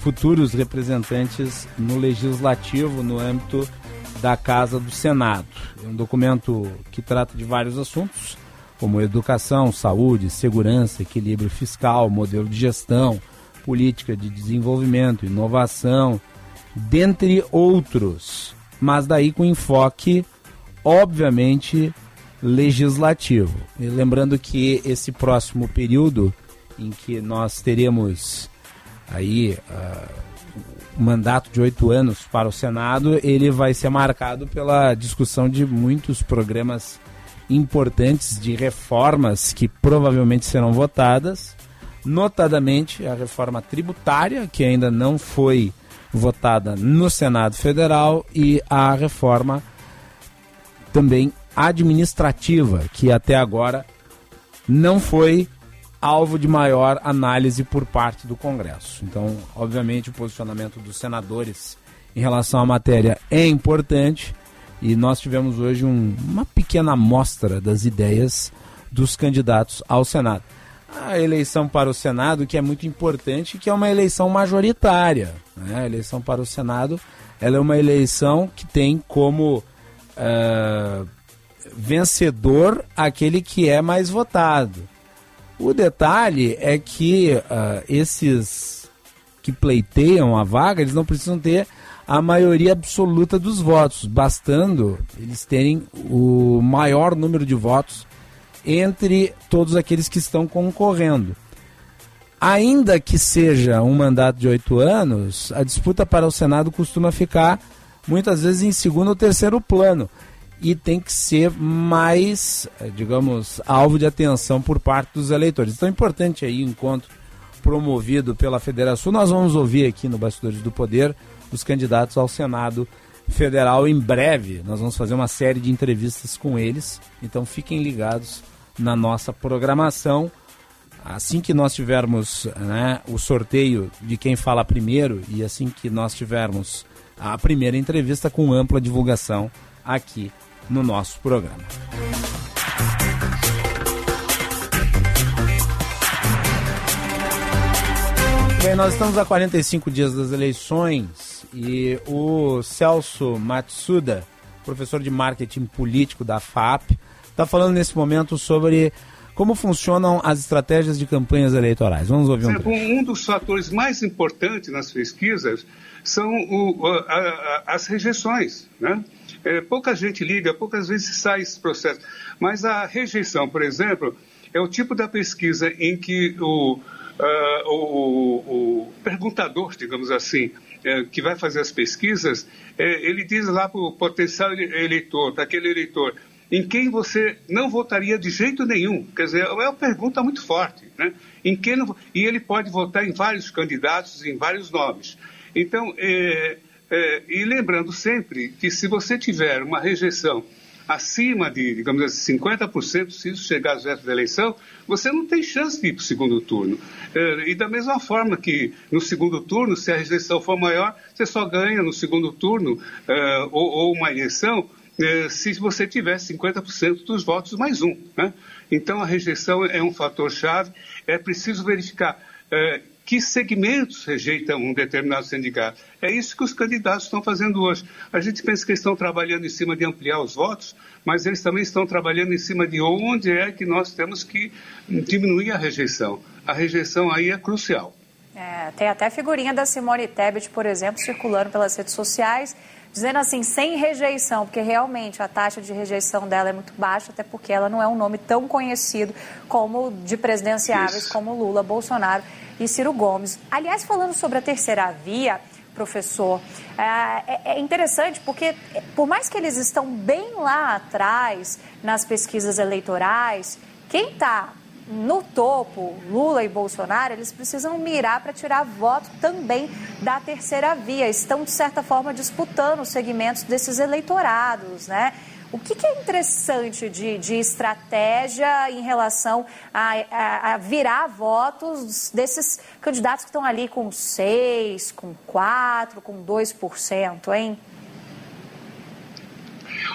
futuros representantes no legislativo no âmbito da Casa do Senado. É um documento que trata de vários assuntos, como educação, saúde, segurança, equilíbrio fiscal, modelo de gestão, política de desenvolvimento, inovação, dentre outros, mas daí com enfoque obviamente legislativo. E lembrando que esse próximo período em que nós teremos aí uh, um mandato de oito anos para o Senado, ele vai ser marcado pela discussão de muitos programas importantes de reformas que provavelmente serão votadas, notadamente a reforma tributária, que ainda não foi votada no Senado Federal, e a reforma também administrativa, que até agora não foi alvo de maior análise por parte do Congresso. Então, obviamente, o posicionamento dos senadores em relação à matéria é importante e nós tivemos hoje um, uma pequena amostra das ideias dos candidatos ao Senado. A eleição para o Senado, que é muito importante, que é uma eleição majoritária. Né? A eleição para o Senado ela é uma eleição que tem como uh, vencedor aquele que é mais votado. O detalhe é que uh, esses que pleiteiam a vaga, eles não precisam ter a maioria absoluta dos votos, bastando eles terem o maior número de votos entre todos aqueles que estão concorrendo. Ainda que seja um mandato de oito anos, a disputa para o Senado costuma ficar muitas vezes em segundo ou terceiro plano e tem que ser mais, digamos, alvo de atenção por parte dos eleitores. Então é importante aí o encontro promovido pela Federação. Nós vamos ouvir aqui no Bastidores do Poder os candidatos ao Senado Federal em breve. Nós vamos fazer uma série de entrevistas com eles. Então fiquem ligados na nossa programação. Assim que nós tivermos né, o sorteio de quem fala primeiro e assim que nós tivermos a primeira entrevista com ampla divulgação aqui no nosso programa. Bem, nós estamos a 45 dias das eleições e o Celso Matsuda, professor de marketing político da FAP, está falando nesse momento sobre como funcionam as estratégias de campanhas eleitorais. Vamos ouvir um Um dos fatores mais importantes nas pesquisas são o, a, a, as rejeições, né? É, pouca gente liga, poucas vezes sai esse processo. Mas a rejeição, por exemplo, é o tipo da pesquisa em que o, uh, o, o perguntador, digamos assim, é, que vai fazer as pesquisas, é, ele diz lá para o potencial eleitor, para aquele eleitor, em quem você não votaria de jeito nenhum. Quer dizer, é uma pergunta muito forte. Né? Em quem não... E ele pode votar em vários candidatos, em vários nomes. Então, é, é, e lembrando sempre que se você tiver uma rejeição acima de, digamos assim, 50%, se isso chegar às vésperas da eleição, você não tem chance de ir para o segundo turno. É, e da mesma forma que no segundo turno, se a rejeição for maior, você só ganha no segundo turno é, ou, uma eleição é, se você tiver 50% dos votos mais um. Né? Então a rejeição é um fator chave, é preciso verificar que segmentos rejeitam um determinado sindicato. É isso que os candidatos estão fazendo hoje. A gente pensa que eles estão trabalhando em cima de ampliar os votos, mas eles também estão trabalhando em cima de onde é que nós temos que diminuir a rejeição. A rejeição aí é crucial. É, tem até figurinha da Simone Tebet, por exemplo, circulando pelas redes sociais, dizendo assim, sem rejeição, porque realmente a taxa de rejeição dela é muito baixa, até porque ela não é um nome tão conhecido como de presidenciáveis Isso. como Lula, Bolsonaro e Ciro Gomes. Aliás, falando sobre a terceira via, professor, é, é interessante porque, por mais que eles estão bem lá atrás nas pesquisas eleitorais, quem está no topo, Lula e Bolsonaro, eles precisam mirar para tirar voto também da terceira via. Estão, de certa forma, disputando os segmentos desses eleitorados, né? O que, que é interessante de, de, estratégia em relação a, a, a, virar votos desses candidatos que estão ali com 6, com 4, com 2%, hein?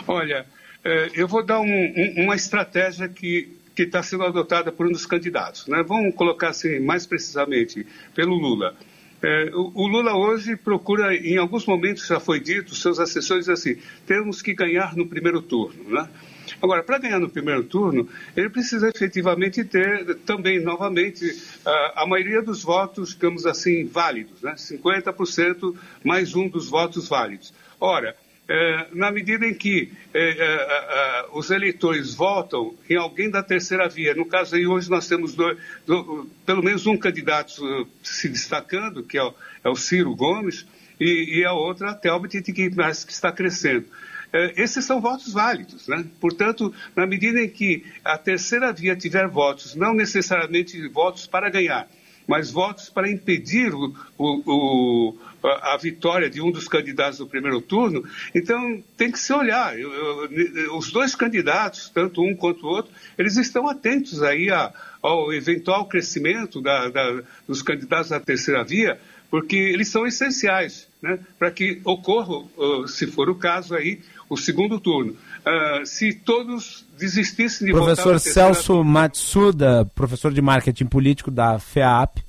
Olha, é, eu vou dar um, um, uma estratégia que que está sendo adotada por um dos candidatos. Né? Vamos colocar assim, mais precisamente, pelo Lula. É, o, o, Lula hoje procura, em alguns momentos já foi dito, seus assessores assim, temos que ganhar no primeiro turno. Né? Agora, para ganhar no primeiro turno, ele precisa efetivamente ter também, novamente, a, maioria dos votos, digamos assim, válidos, né? 50% mais um dos votos válidos. Ora, é, na medida em que é, é, é, os eleitores votam em alguém da terceira via. No caso aí, hoje nós temos dois, do, pelo menos um candidato uh, se destacando, que é o, o Ciro Gomes, e, e, a outra, a Thelbit, que, que está crescendo. Esses são votos válidos, né? Portanto, na medida em que a terceira via tiver votos, não necessariamente votos para ganhar, mas votos para impedir o, o, a vitória de um dos candidatos do primeiro turno. Então, tem que se olhar. Eu, eu, os dois candidatos, tanto um quanto o outro, eles estão atentos aí a, ao eventual crescimento da, da, dos candidatos da terceira via, porque eles são essenciais né, para que ocorra, se for o caso, aí, o segundo turno. Uh, se todos desistissem de Professor Celso Matsuda, professor de marketing político da FEAP,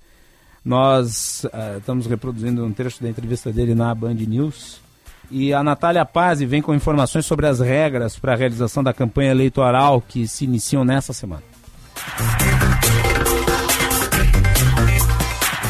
nós uh, estamos reproduzindo um trecho da entrevista dele na Band News. E a Natália Paz vem com informações sobre as regras para a realização da campanha eleitoral que se iniciam nessa semana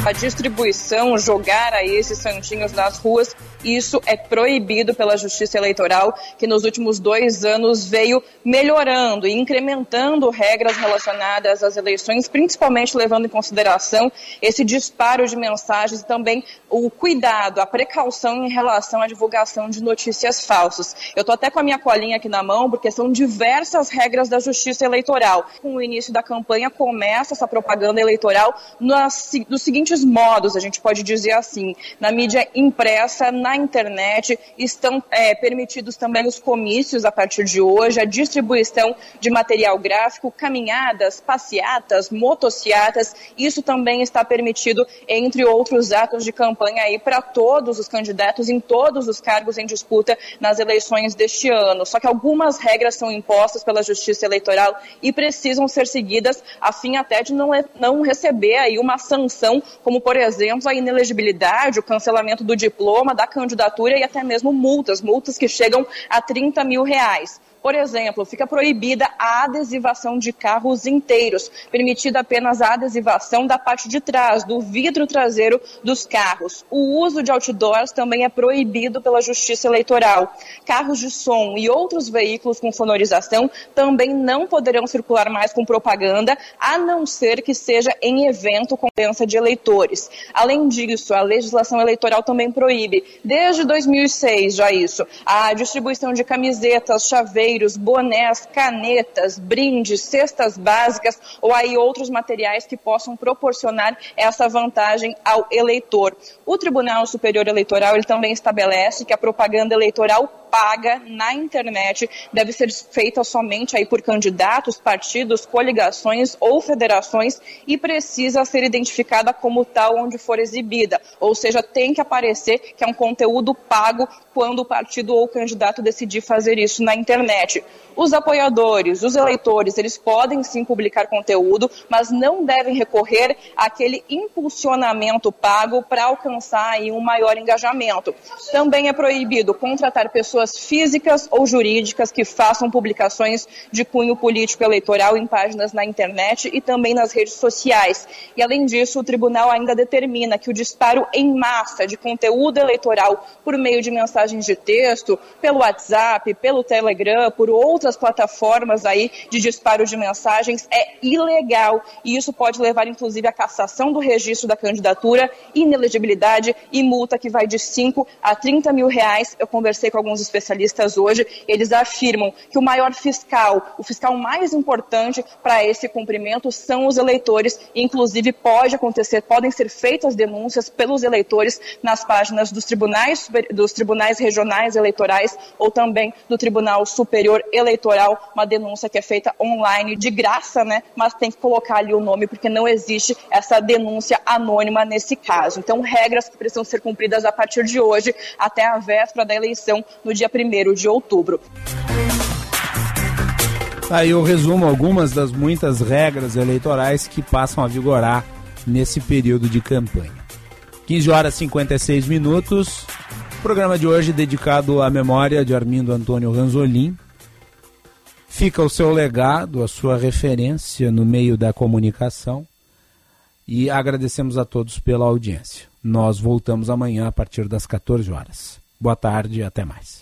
a distribuição, jogar aí esses santinhos nas ruas, isso é proibido pela Justiça Eleitoral, que nos últimos dois anos veio melhorando e incrementando regras relacionadas às eleições, principalmente levando em consideração esse disparo de mensagens e também o cuidado, a precaução em relação à divulgação de notícias falsas. Eu estou até com a minha colinha aqui na mão, porque são diversas regras da Justiça Eleitoral. Com o início da campanha, começa essa propaganda eleitoral nos, nos seguintes modos, a gente pode dizer assim. Na mídia impressa, na internet, estão é, permitidos também os comícios a partir de hoje, a distribuição de material gráfico, caminhadas, passeatas, motociatas. Isso também está permitido, entre outros atos de campanha aí para todos os candidatos em todos os cargos em disputa nas eleições deste ano. Só que algumas regras são impostas pela Justiça Eleitoral e precisam ser seguidas a fim até de não, não receber aí uma sanção como, por exemplo, a inelegibilidade, o cancelamento do diploma, da candidatura e até mesmo multas, multas que chegam a 30 mil reais. Por exemplo, fica proibida a adesivação de carros inteiros, permitida apenas a adesivação da parte de trás, do vidro traseiro dos carros. O uso de outdoors também é proibido pela Justiça Eleitoral. Carros de som e outros veículos com sonorização também não poderão circular mais com propaganda, a não ser que seja em evento com presença de eleitores. Além disso, a legislação eleitoral também proíbe, desde 2006 já isso, a distribuição de camisetas, chaveiros, bonés, canetas, brindes, cestas básicas ou aí outros materiais que possam proporcionar essa vantagem ao eleitor. O Tribunal Superior Eleitoral ele também estabelece que a propaganda eleitoral paga na internet deve ser feita somente aí por candidatos, partidos, coligações ou federações e precisa ser identificada como tal onde for exibida. Ou seja, tem que aparecer que é um conteúdo pago quando o partido ou o candidato decidir fazer isso na internet. Os apoiadores, os eleitores, eles podem sim publicar conteúdo, mas não devem recorrer àquele impulsionamento pago para alcançar aí um maior engajamento. Também é proibido contratar pessoas pessoas físicas ou jurídicas que façam publicações de cunho político eleitoral em páginas na internet e também nas redes sociais. E além disso, o tribunal ainda determina que o disparo em massa de conteúdo eleitoral por meio de mensagens de texto, pelo WhatsApp, pelo Telegram, por outras plataformas aí de disparo de mensagens é ilegal e isso pode levar inclusive à cassação do registro da candidatura, inelegibilidade e multa que vai de 5 a 30 mil reais. Eu conversei com alguns especialistas hoje, eles afirmam que o maior fiscal, o fiscal mais importante para esse cumprimento são os eleitores, inclusive pode acontecer, podem ser feitas denúncias pelos eleitores nas páginas dos tribunais, dos tribunais regionais eleitorais ou também do Tribunal Superior Eleitoral, uma denúncia que é feita online de graça, né? Mas tem que colocar ali o nome porque não existe essa denúncia anônima nesse caso. Então, regras que precisam ser cumpridas a partir de hoje até a véspera da eleição no dia 1 de outubro. Aí eu resumo algumas das muitas regras eleitorais que passam a vigorar nesse período de campanha. 15 horas e 56 minutos. Programa de hoje dedicado à memória de Armindo Antônio Ranzolin. Fica o seu legado, a sua referência no meio da comunicação. E agradecemos a todos pela audiência. Nós voltamos amanhã a partir das 14 horas. Boa tarde e até mais.